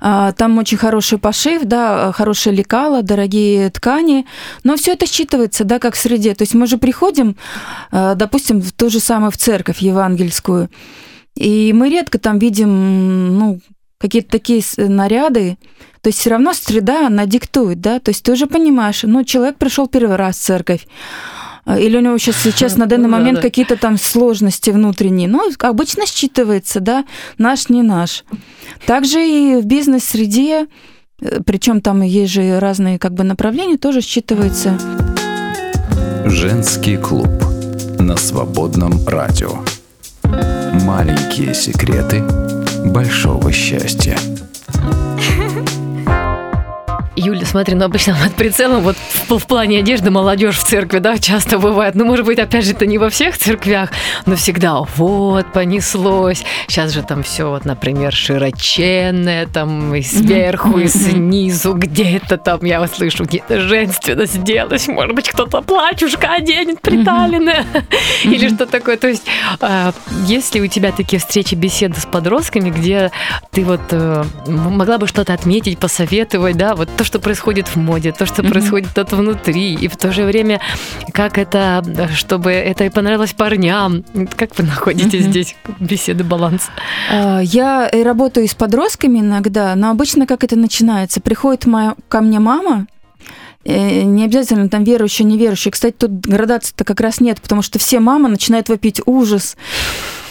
А, Там очень хороший пошив, да, хорошее лекало, дорогие ткани. Но все это считывается, да, как в среде. То есть мы же приходим, а, допустим, в то же самое в церковь евангельскую, и мы редко там видим, ну, какие-то такие наряды, то есть все равно среда, она диктует, да, то есть ты уже понимаешь, ну, человек пришел первый раз в церковь, а, или у него сейчас, сейчас на данный да, момент да. какие-то там сложности внутренние. Ну, обычно считывается, да, наш, не наш. Также и в бизнес-среде, причем там есть же разные как бы направления, тоже считывается. Женский клуб на свободном радио. Маленькие секреты большого счастья. Юля, смотри, ну обычно под прицелом вот в, в плане одежды молодежь в церкви, да, часто бывает. Ну, может быть, опять же, это не во всех церквях, но всегда вот понеслось. Сейчас же там все, вот, например, широченное, там и сверху, и снизу, где-то там, я вот слышу, где-то женственно сделать. Может быть, кто-то платьюшко оденет приталенное или что такое. То есть, а, есть ли у тебя такие встречи, беседы с подростками, где ты вот э, могла бы что-то отметить, посоветовать, да, вот то, что происходит в моде, то, что происходит тут внутри, и в то же время, как это, э, чтобы это и понравилось парням. Как вы находите здесь беседы баланс? А, Я и работаю с подростками иногда, но обычно как это начинается? Приходит моя, ко мне мама, э, не обязательно там верующая, неверующая. Кстати, тут градации-то как раз нет, потому что все мамы начинают вопить ужас.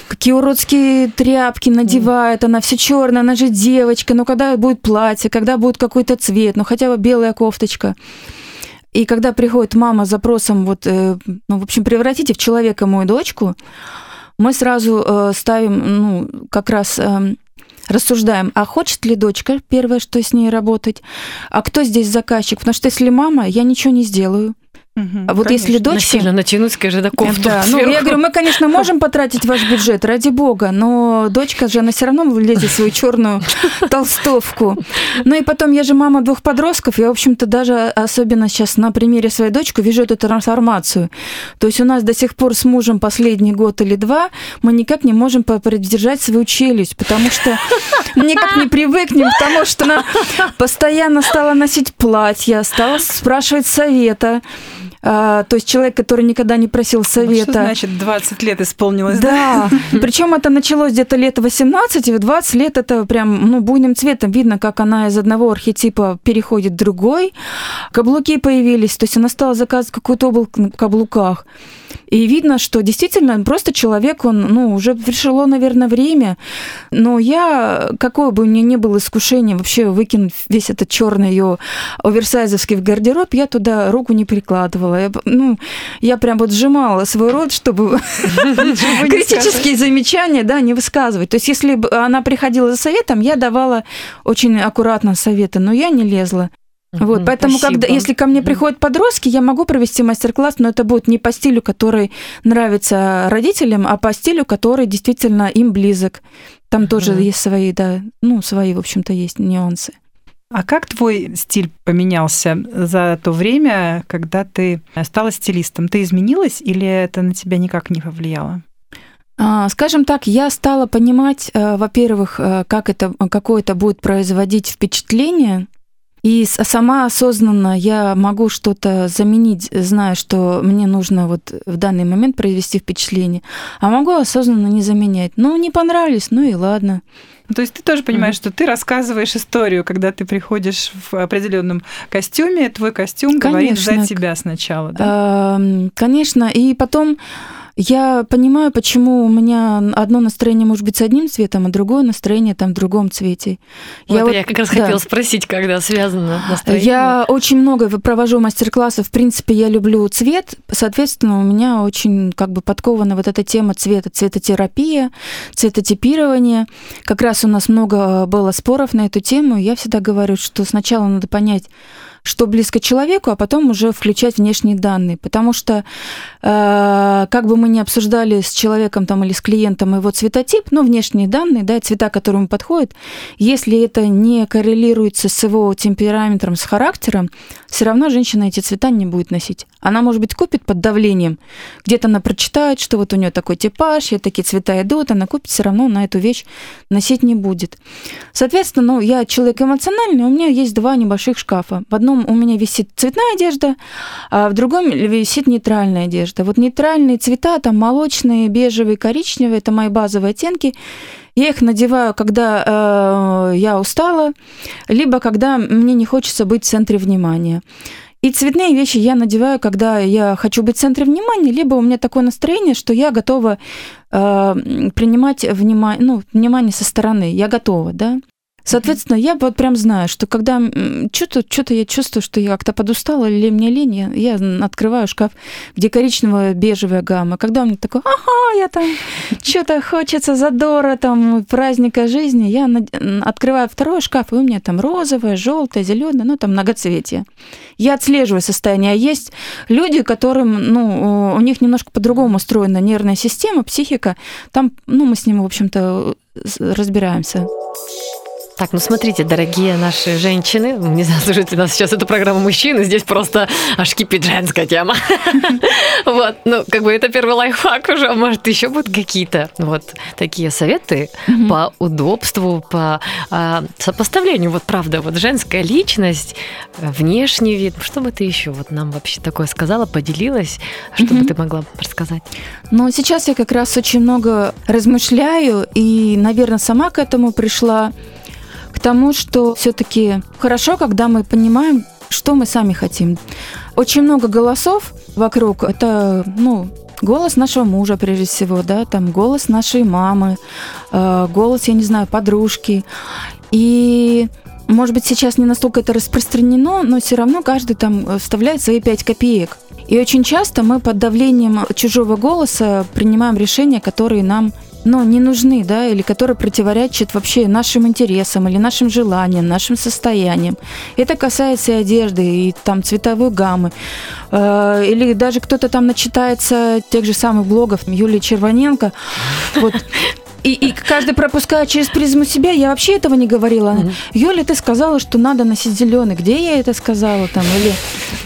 Какие уродские тряпки надевает, она все черная, она же девочка, ну когда будет платье, когда будет какой-то цвет, ну хотя бы белая кофточка. И когда приходит мама с запросом, вот, э, ну, в общем, превратите в человека мою дочку, мы сразу э, ставим, ну, как раз эм, рассуждаем, а хочет ли дочка, первое, что с ней работать, а кто здесь заказчик, потому что если мама, я ничего не сделаю. А вот если конечно. дочка... Насильно натянуть, скажи, да, кофту Да, ну, сверху. я говорю, мы, конечно, можем потратить ваш бюджет, ради бога, но дочка же, она все равно влезет в свою черную толстовку. Ну и потом, я же мама двух подростков, я, в общем-то, даже особенно сейчас на примере своей дочки вижу эту трансформацию. То есть у нас до сих пор с мужем последний год или два мы никак не можем попридержать свою челюсть, потому что мы никак не привыкнем к тому, что она постоянно стала носить платья, стала спрашивать совета. А, то есть человек, который никогда не просил Вот совета. Что значит 20 лет исполнилось, да? Да, причем это началось где-то лет 18, и в 20 лет это прям, ну, буйным цветом видно, как она из одного архетипа переходит в другой. Каблуки появились, то есть она стала заказывать какую-то облако на каблуках. И видно, что действительно просто человек, он, ну, уже пришло, наверное, время. Но я, какое бы у меня ни было искушение вообще выкинуть весь этот черный ее оверсайзовский в гардероб, я туда руку не прикладывала. Я, ну, я прям вот сжимала свой рот, чтобы критические замечания, да, не высказывать. То есть, если бы она приходила за советом, я давала очень аккуратно советы, но я не лезла. Вот, поэтому, спасибо. когда, если ко мне приходят подростки, я могу провести мастер-класс, но это будет не по стилю, который нравится родителям, а по стилю, который действительно им близок. Там тоже есть свои, да, ну, свои, в общем-то, есть нюансы. А как твой стиль поменялся за то время, когда ты стала стилистом? Ты изменилась или это на тебя никак не повлияло? А, Скажем так, я стала понимать, э, во-первых, э, как это, какое это будет производить впечатление, и сама осознанно я могу что-то заменить, зная, что мне нужно вот в данный момент произвести впечатление, а могу осознанно не заменять. Ну, не понравились, ну и ладно. Ну, То есть ты тоже понимаешь, что ты рассказываешь историю, когда ты приходишь в определенном костюме, твой костюм говорит за Конечно. тебя сначала, да? Конечно, и потом я понимаю, почему у меня одно настроение может быть с одним цветом, а другое настроение там в другом цвете. Вот я, вот- как раз да. хотела спросить, когда связано настроение. Я очень много провожу мастер-классов. В принципе, я люблю цвет. Соответственно, у меня очень как бы подкована вот эта тема цвета, цветотерапия, цветотипирование. Как раз у нас много было споров на эту тему. Я всегда говорю, что сначала надо понять, что близко человеку, а потом уже включать внешние данные. Потому что, э, как бы мы ни обсуждали с человеком там, или с клиентом его цветотип, но внешние данные, да, цвета, которые ему подходят, если это не коррелируется с его темпераментом, с характером, все равно женщина эти цвета не будет носить. Она, может быть, купит под давлением. Где-то она прочитает, что вот у нее такой типаж, и такие цвета идут, она купит, все равно на эту вещь носить не будет. Соответственно, ну, я человек эмоциональный, у меня есть два небольших шкафа. В одном у меня висит цветная одежда, а в другом висит нейтральная одежда. Вот нейтральные цвета, там молочные, бежевые, коричневые, это мои базовые оттенки. Я их надеваю, когда э, я устала, либо когда мне не хочется быть в центре внимания. И цветные вещи я надеваю, когда я хочу быть в центре внимания, либо у меня такое настроение, что я готова э, принимать внимание, ну, внимание со стороны. Я готова, да. Соответственно, я вот прям знаю, что когда что-то что я чувствую, что я как-то подустала или мне лень, я, я открываю шкаф, где коричневая бежевая гамма. Когда у меня такой, ага, я там что-то хочется задора, там праздника жизни, я открываю второй шкаф, и у меня там розовая, желтая, зеленая, ну там многоцветие. Я отслеживаю состояние. А есть люди, которым, ну, у них немножко по-другому устроена нервная система, психика. Там, ну, мы с ним, в общем-то, разбираемся. Так, ну смотрите, дорогие наши женщины, не знаю, слушайте, у нас сейчас эта программа мужчины, здесь просто аж кипит женская тема. Вот, ну, как бы это первый лайфхак уже, а может, еще будут какие-то вот такие советы по удобству, по а, сопоставлению, вот правда, вот женская личность, внешний вид, что бы ты еще вот нам вообще такое сказала, поделилась, что бы ты могла рассказать? Ну, сейчас я как раз очень много размышляю и, наверное, сама к этому пришла к тому, что все-таки хорошо, когда мы понимаем, что мы сами хотим. Очень много голосов вокруг. Это, ну, голос нашего мужа, прежде всего, да, там голос нашей мамы, э, голос, я не знаю, подружки. И может быть, сейчас не настолько это распространено, но все равно каждый там вставляет свои пять копеек. И очень часто мы под давлением чужого голоса принимаем решения, которые нам но не нужны, да, или которые противоречат вообще нашим интересам или нашим желаниям, нашим состояниям. Это касается и одежды, и там цветовой гаммы. Э, или даже кто-то там начитается тех же самых блогов Юлии Червоненко. Вот и, и каждый пропускает через призму себя. Я вообще этого не говорила. Mm-hmm. Юля, ты сказала, что надо носить зеленый. Где я это сказала там? Или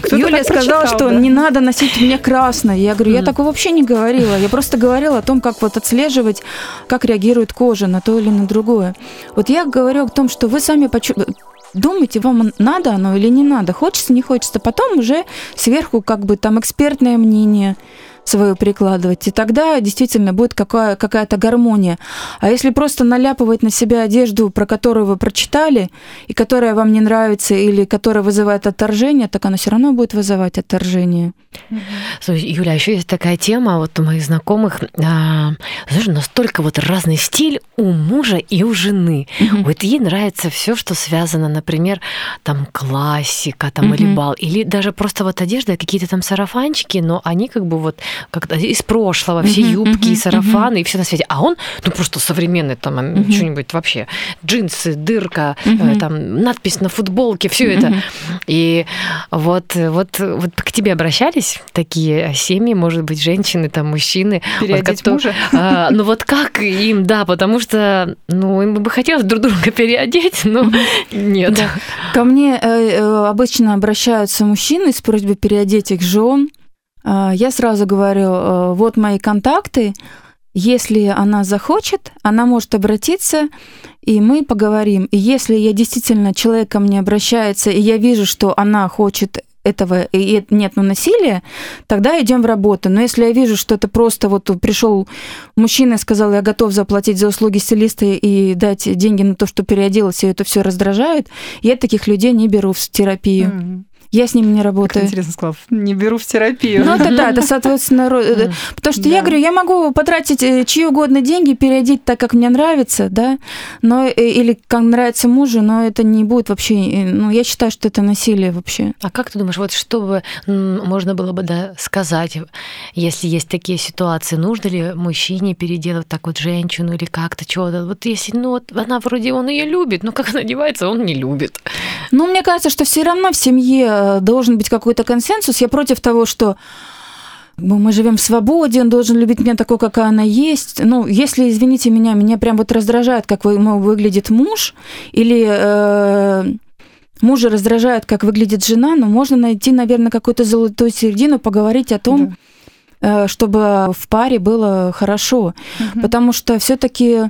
Кто Юля сказала, что да? не надо носить мне красное. Я говорю, mm-hmm. я такого вообще не говорила. Я просто говорила о том, как вот отслеживать, как реагирует кожа на то или на другое. Вот я говорю о том, что вы сами почувствуете думайте, вам надо оно или не надо, хочется, не хочется. Потом уже сверху как бы там экспертное мнение, свою прикладывать. И тогда действительно будет какая- какая-то гармония. А если просто наляпывать на себя одежду, про которую вы прочитали, и которая вам не нравится, или которая вызывает отторжение, так она все равно будет вызывать отторжение. Слушай, Юля, еще есть такая тема вот у моих знакомых. А, знаешь, настолько вот разный стиль у мужа и у жены. Mm-hmm. Вот ей нравится все, что связано, например, там классика, там mm-hmm. или бал, или даже просто вот одежда, какие-то там сарафанчики, но они как бы вот как из прошлого, все юбки, и сарафаны и все на свете. А он, ну просто современный, там что-нибудь вообще, джинсы, дырка, э, там надпись на футболке, все это. И вот, вот, вот к тебе обращались такие семьи, может быть, женщины, там мужчины. Переодеть вот, мужа? А, ну вот как им, да, потому что, ну, им бы хотелось друг друга переодеть, но нет. Да. Ко мне э, э, обычно обращаются мужчины с просьбой переодеть их жен, я сразу говорю, э, вот мои контакты, если она захочет, она может обратиться, и мы поговорим. И если я действительно человек ко мне обращается, и я вижу, что она хочет этого и нет ну, насилия, тогда идем в работу. Но если я вижу, что это просто вот пришел мужчина и сказал, я готов заплатить за услуги стилиста и дать деньги на то, что переоделась, и это все раздражает, я таких людей не беру в терапию. Mm-hmm. Я с ним не Как работаю. интересно сказал, не беру в терапию. Ну, это да, это, соответственно, э, потому что я говорю, я могу потратить э, чьи угодно деньги, переодеть так, как мне нравится, да, но э, или как нравится мужу, но это не будет вообще, ну, я считаю, что это насилие вообще. А как ты думаешь, вот что бы можно было бы да, сказать, если есть такие ситуации, нужно ли мужчине переделать так вот женщину или как-то чего-то? Вот если, ну вот она вроде он ее любит, но как она одевается, он не любит. Ну, мне кажется, что все равно в семье э, должен быть какой-то консенсус. Я против того, что ну, мы живем в свободе, он должен любить меня такой, какая она есть. Ну, если, извините меня, меня прям вот раздражает, как выглядит муж, или э, мужа раздражает, как выглядит жена, но можно найти, наверное, какую-то золотую середину, поговорить о том, э, чтобы в паре было хорошо. Мгм. Потому что все-таки,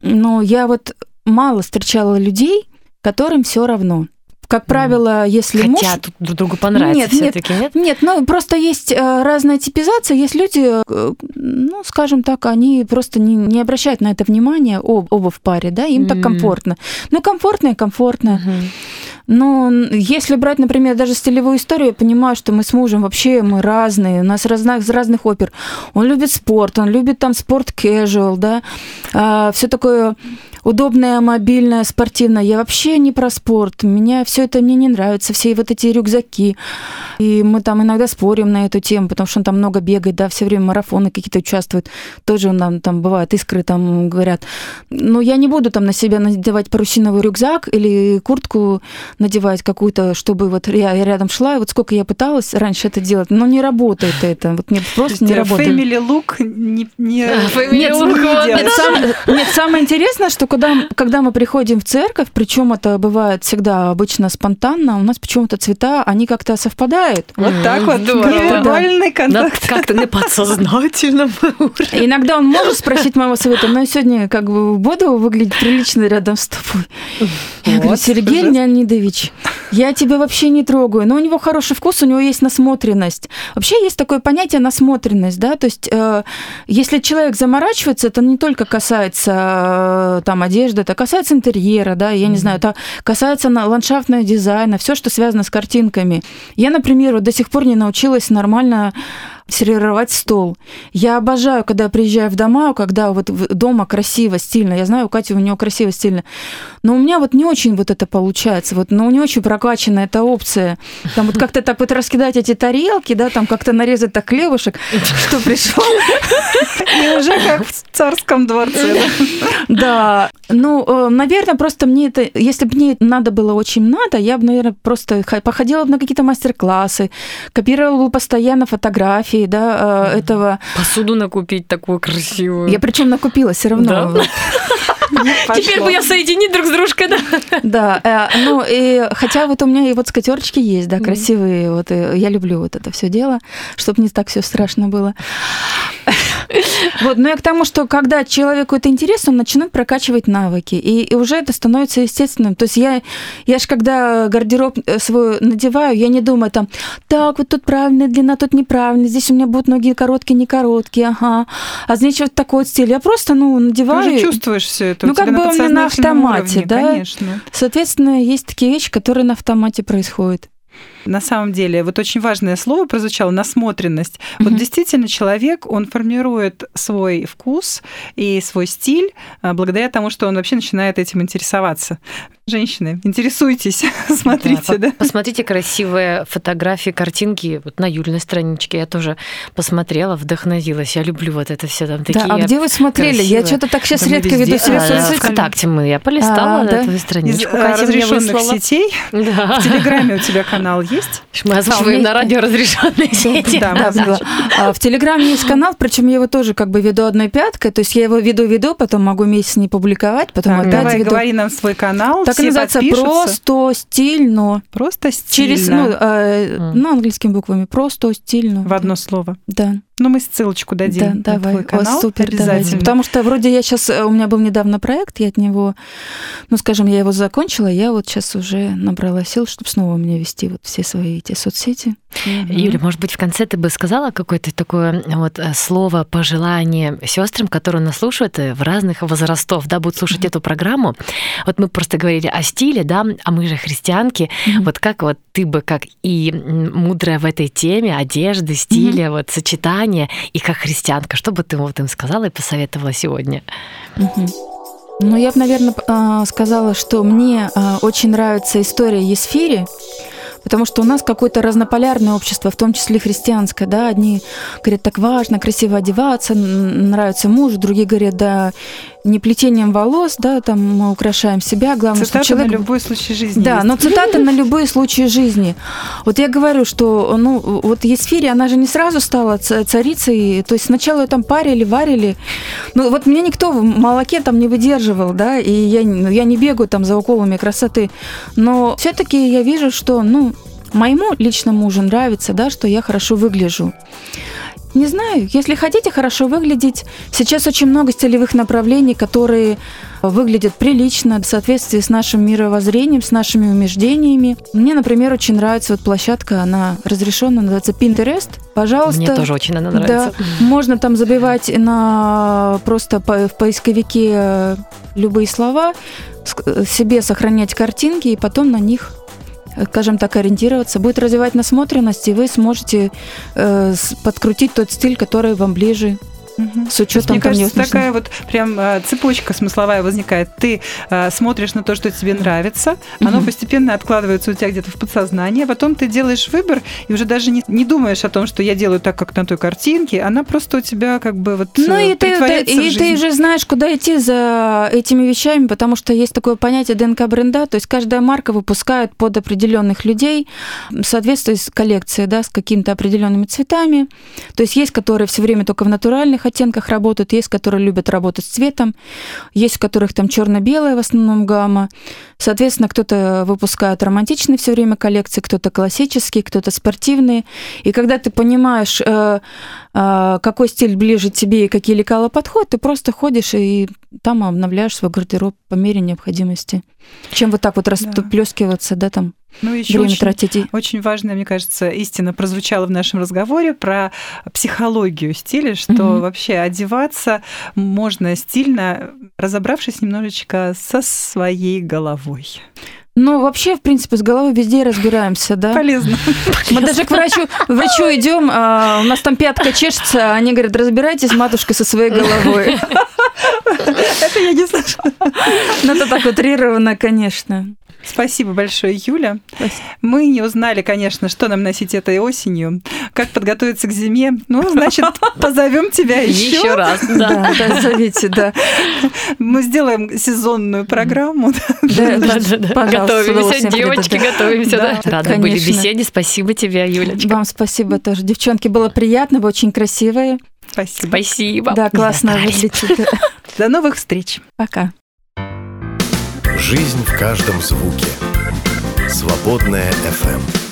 ну, я вот мало встречала людей, которым все равно. Как правило, если муж... Хотя тут друг другу понравится Нет, все-таки, нет? Нет, ну просто есть э, разная типизация. Есть люди, э, ну, скажем так, они просто не, не обращают на это внимания, об- оба в паре, да, им так М. комфортно. Ну, комфортно и комфортно. Мгм. Но н- если брать, например, даже стилевую историю, я понимаю, что мы с мужем вообще мы разные, у нас разных, из разных опер. Он любит спорт, он любит там спорт casual, да, все такое удобное, мобильное, спортивное. Я вообще не про спорт, меня все это мне не нравится, все вот эти рюкзаки. И мы там иногда спорим на эту тему, потому что он там много бегает, да, все время марафоны какие-то участвует. Тоже он нам там бывает, искры там говорят. Но я не буду там на себя надевать парусиновый рюкзак или куртку надевать какую-то, чтобы вот я, я рядом шла, и вот сколько я пыталась раньше это делать, но не работает это, вот мне То просто не э, работает. Family look не, не, family нет, look, не. Нет, сам- нет, самое интересное, что когда, когда мы приходим в церковь, причем это бывает всегда обычно спонтанно, у нас почему-то цвета, они как-то совпадают. Вот так вот, На- контакт. Как-то на подсознательном уровне. Иногда он может спросить моего совета, но я сегодня как бы буду выглядеть прилично рядом с тобой. Я говорю, Сергей ужасно. Леонидович, я тебя вообще не трогаю, но у него хороший вкус, у него есть насмотренность. Вообще есть такое понятие насмотренность, да, то есть э, если человек заморачивается, это не только касается э, там одежды, это касается интерьера, да, я не знаю, это касается на- ландшафтного дизайна, все, что связано с картинками. Я, например, вот до сих пор не научилась нормально сервировать стол. Я обожаю, когда приезжаю в дома, когда вот дома красиво, стильно. Я знаю, у Кати у нее красиво, стильно. Но у меня вот не очень вот это получается. Вот, ну, не очень прокачана эта опция. Там вот как-то так вот раскидать эти тарелки, да, там как-то нарезать так хлебушек, что пришел. И уже как в царском дворце. да. Ну, наверное, просто мне это, если бы мне надо было очень надо, я бы, наверное, просто походила на какие-то мастер-классы, копировала бы постоянно фотографии, да, э, этого. Посуду накупить такую красивую. Я причем накупила все равно. Да? Теперь бы я соединить друг с дружкой, да? Да, э, ну и хотя вот у меня и вот скатерочки есть, да, красивые, вот и я люблю вот это все дело, чтобы не так все страшно было. Вот, но я к тому, что когда человеку это интересно, он начинает прокачивать навыки, и, и уже это становится естественным. То есть я, я же когда гардероб э, свой надеваю, я не думаю там, так, вот тут правильная длина, тут неправильная, здесь у меня будут ноги короткие, не короткие, ага, а здесь вот такой вот стиль. Я просто, ну, Ты надеваю. уже чувствуешь все это. Ну, у тебя как бы у меня на подсознательном автомате, уровне, да? Конечно. Соответственно, есть такие вещи, которые на автомате происходят. На самом деле, вот очень важное слово прозвучало насмотренность. Вот Мгм. действительно человек, он формирует свой вкус и свой стиль а, благодаря тому, что он вообще начинает этим интересоваться. Женщины, интересуйтесь, смотрите, да. по- Посмотрите красивые фотографии, картинки. Вот на Юльной страничке я тоже посмотрела, вдохновилась. Я люблю вот это все там такие. да, а где вы смотрели? Я красивые. что-то так сейчас Да мы редко везде. веду себя А, в да, соцсетях. ВКонтакте мы. Я полистала А, да? эту Из страничку. а, Катя мне разрешенных сетей Да. в Телеграме у тебя канал есть? Мы озвучиваем на радио разрешенные сети. Да, Да. А В Телеграме есть канал, причем я его тоже как бы веду одной пяткой, то есть я его веду-веду, потом могу месяц не публиковать, потом Так, опять давай, веду. говори нам свой канал. Так называется просто стильно. Просто стильно. Через, ну, э, ну, английскими буквами. Просто стильно. В одно слово. Да. Ну, мы ссылочку дадим да, на давай. твой канал. О, супер, обязательно. давайте. Потому что вроде я сейчас, у меня был недавно проект, я от него, ну, скажем, я его закончила, я вот сейчас уже набрала сил, чтобы снова у меня вести вот все свои эти соцсети. Мгм. Юля, может быть, в конце ты бы сказала какое-то такое вот э, слово пожелание сестрам, которые нас слушают э, в разных возрастов, да, будут слушать эту программу. Вот мы просто говорили о стиле, да, а мы же христианки. Мгм. Вот как вот ты бы, как и мудрая в этой теме одежды, стиля, вот сочетания, и как христианка, что бы ты вот им сказала и посоветовала сегодня? Мгм. Ну, я бы, наверное, сказала, что мне а, очень нравится история Есфири, потому что у нас какое-то разнополярное общество, в том числе христианское, да, одни говорят, так важно, красиво одеваться, нравится муж, другие говорят, да, не плетением волос, да, там мы украшаем себя, главное, Цитата что человек... на любой случай жизни. Да, есть. но цитата на любые случаи жизни. Вот я говорю, что ну вот Есфири, она же не сразу стала царицей, то есть сначала ее там парили, варили. Ну вот меня никто в молоке там не выдерживал, да, и я, я не бегаю там за уколами красоты, но все-таки я вижу, что, ну, моему лично мужу нравится, да, что я хорошо выгляжу. Не знаю, если хотите хорошо выглядеть, сейчас очень много стилевых направлений, которые выглядят прилично, в соответствии с нашим мировоззрением, с нашими убеждениями. Мне, например, очень нравится вот площадка, она разрешена, называется Pinterest. Пожалуйста. Мне тоже очень она нравится. Да, можно там забивать на просто по- в поисковике э, любые слова, ск- себе сохранять картинки и потом на них э, скажем так, ориентироваться, будет развивать насмотренность, и вы сможете э, подкрутить тот стиль, который вам ближе, Мгм. с учетом мне кажется, такая вот прям э, цепочка смысловая возникает. Ты э, смотришь на то, что тебе нравится, оно Мгм. постепенно откладывается у тебя где-то в подсознании, а потом ты делаешь выбор и уже даже не, не думаешь о том, что я делаю так, как на той картинке, она просто у тебя как бы вот Ну э, и ты, ты- и ты уже знаешь, куда идти за этими вещами, потому что есть такое понятие ДНК бренда, то есть каждая марка выпускает под определенных людей в соответствии с коллекцией, да, с какими-то определенными цветами. То есть есть, которые все время только в натуральных оттенках работают, есть, которые любят работать с цветом, есть, у которых там черно-белая в основном гамма. Соответственно, кто-то выпускает романтичные все время коллекции, кто-то классические, кто-то спортивные. И когда ты понимаешь, э, э, какой стиль ближе тебе и какие лекала подходят, ты просто ходишь и там обновляешь свой гардероб по мере необходимости. Чем вот так вот расплескиваться, да, там Ну, еще время очень, тратить. очень важная, мне кажется, истина прозвучала в нашем разговоре про психологию стиля, что Мгм. вообще одеваться можно стильно, разобравшись немножечко со своей головой. Ну, вообще, в принципе, с головой везде разбираемся, да. Полезно. Мы даже к врачу, врачу идем, а, у нас там пятка чешется, а они говорят, разбирайтесь, матушка, со своей головой. Это я не слышала. Ну, это так утрированно, конечно. Спасибо большое, Юля. Спасибо. Мы не узнали, конечно, что нам носить этой осенью, как подготовиться к зиме. Ну, значит, позовем тебя еще. Еще раз, да. Да, зовите, да. Мы сделаем сезонную программу. Да, Да, да, Готовимся, девочки, да. готовимся, да. Да, Рады были конечно. беседе. Спасибо тебе, Юлечка. Вам спасибо тоже. Девчонки, было приятно, вы очень красивые. Спасибо. Спасибо. Да, классно выглядите. До новых встреч. Пока. Жизнь в каждом звуке. Свободная FM.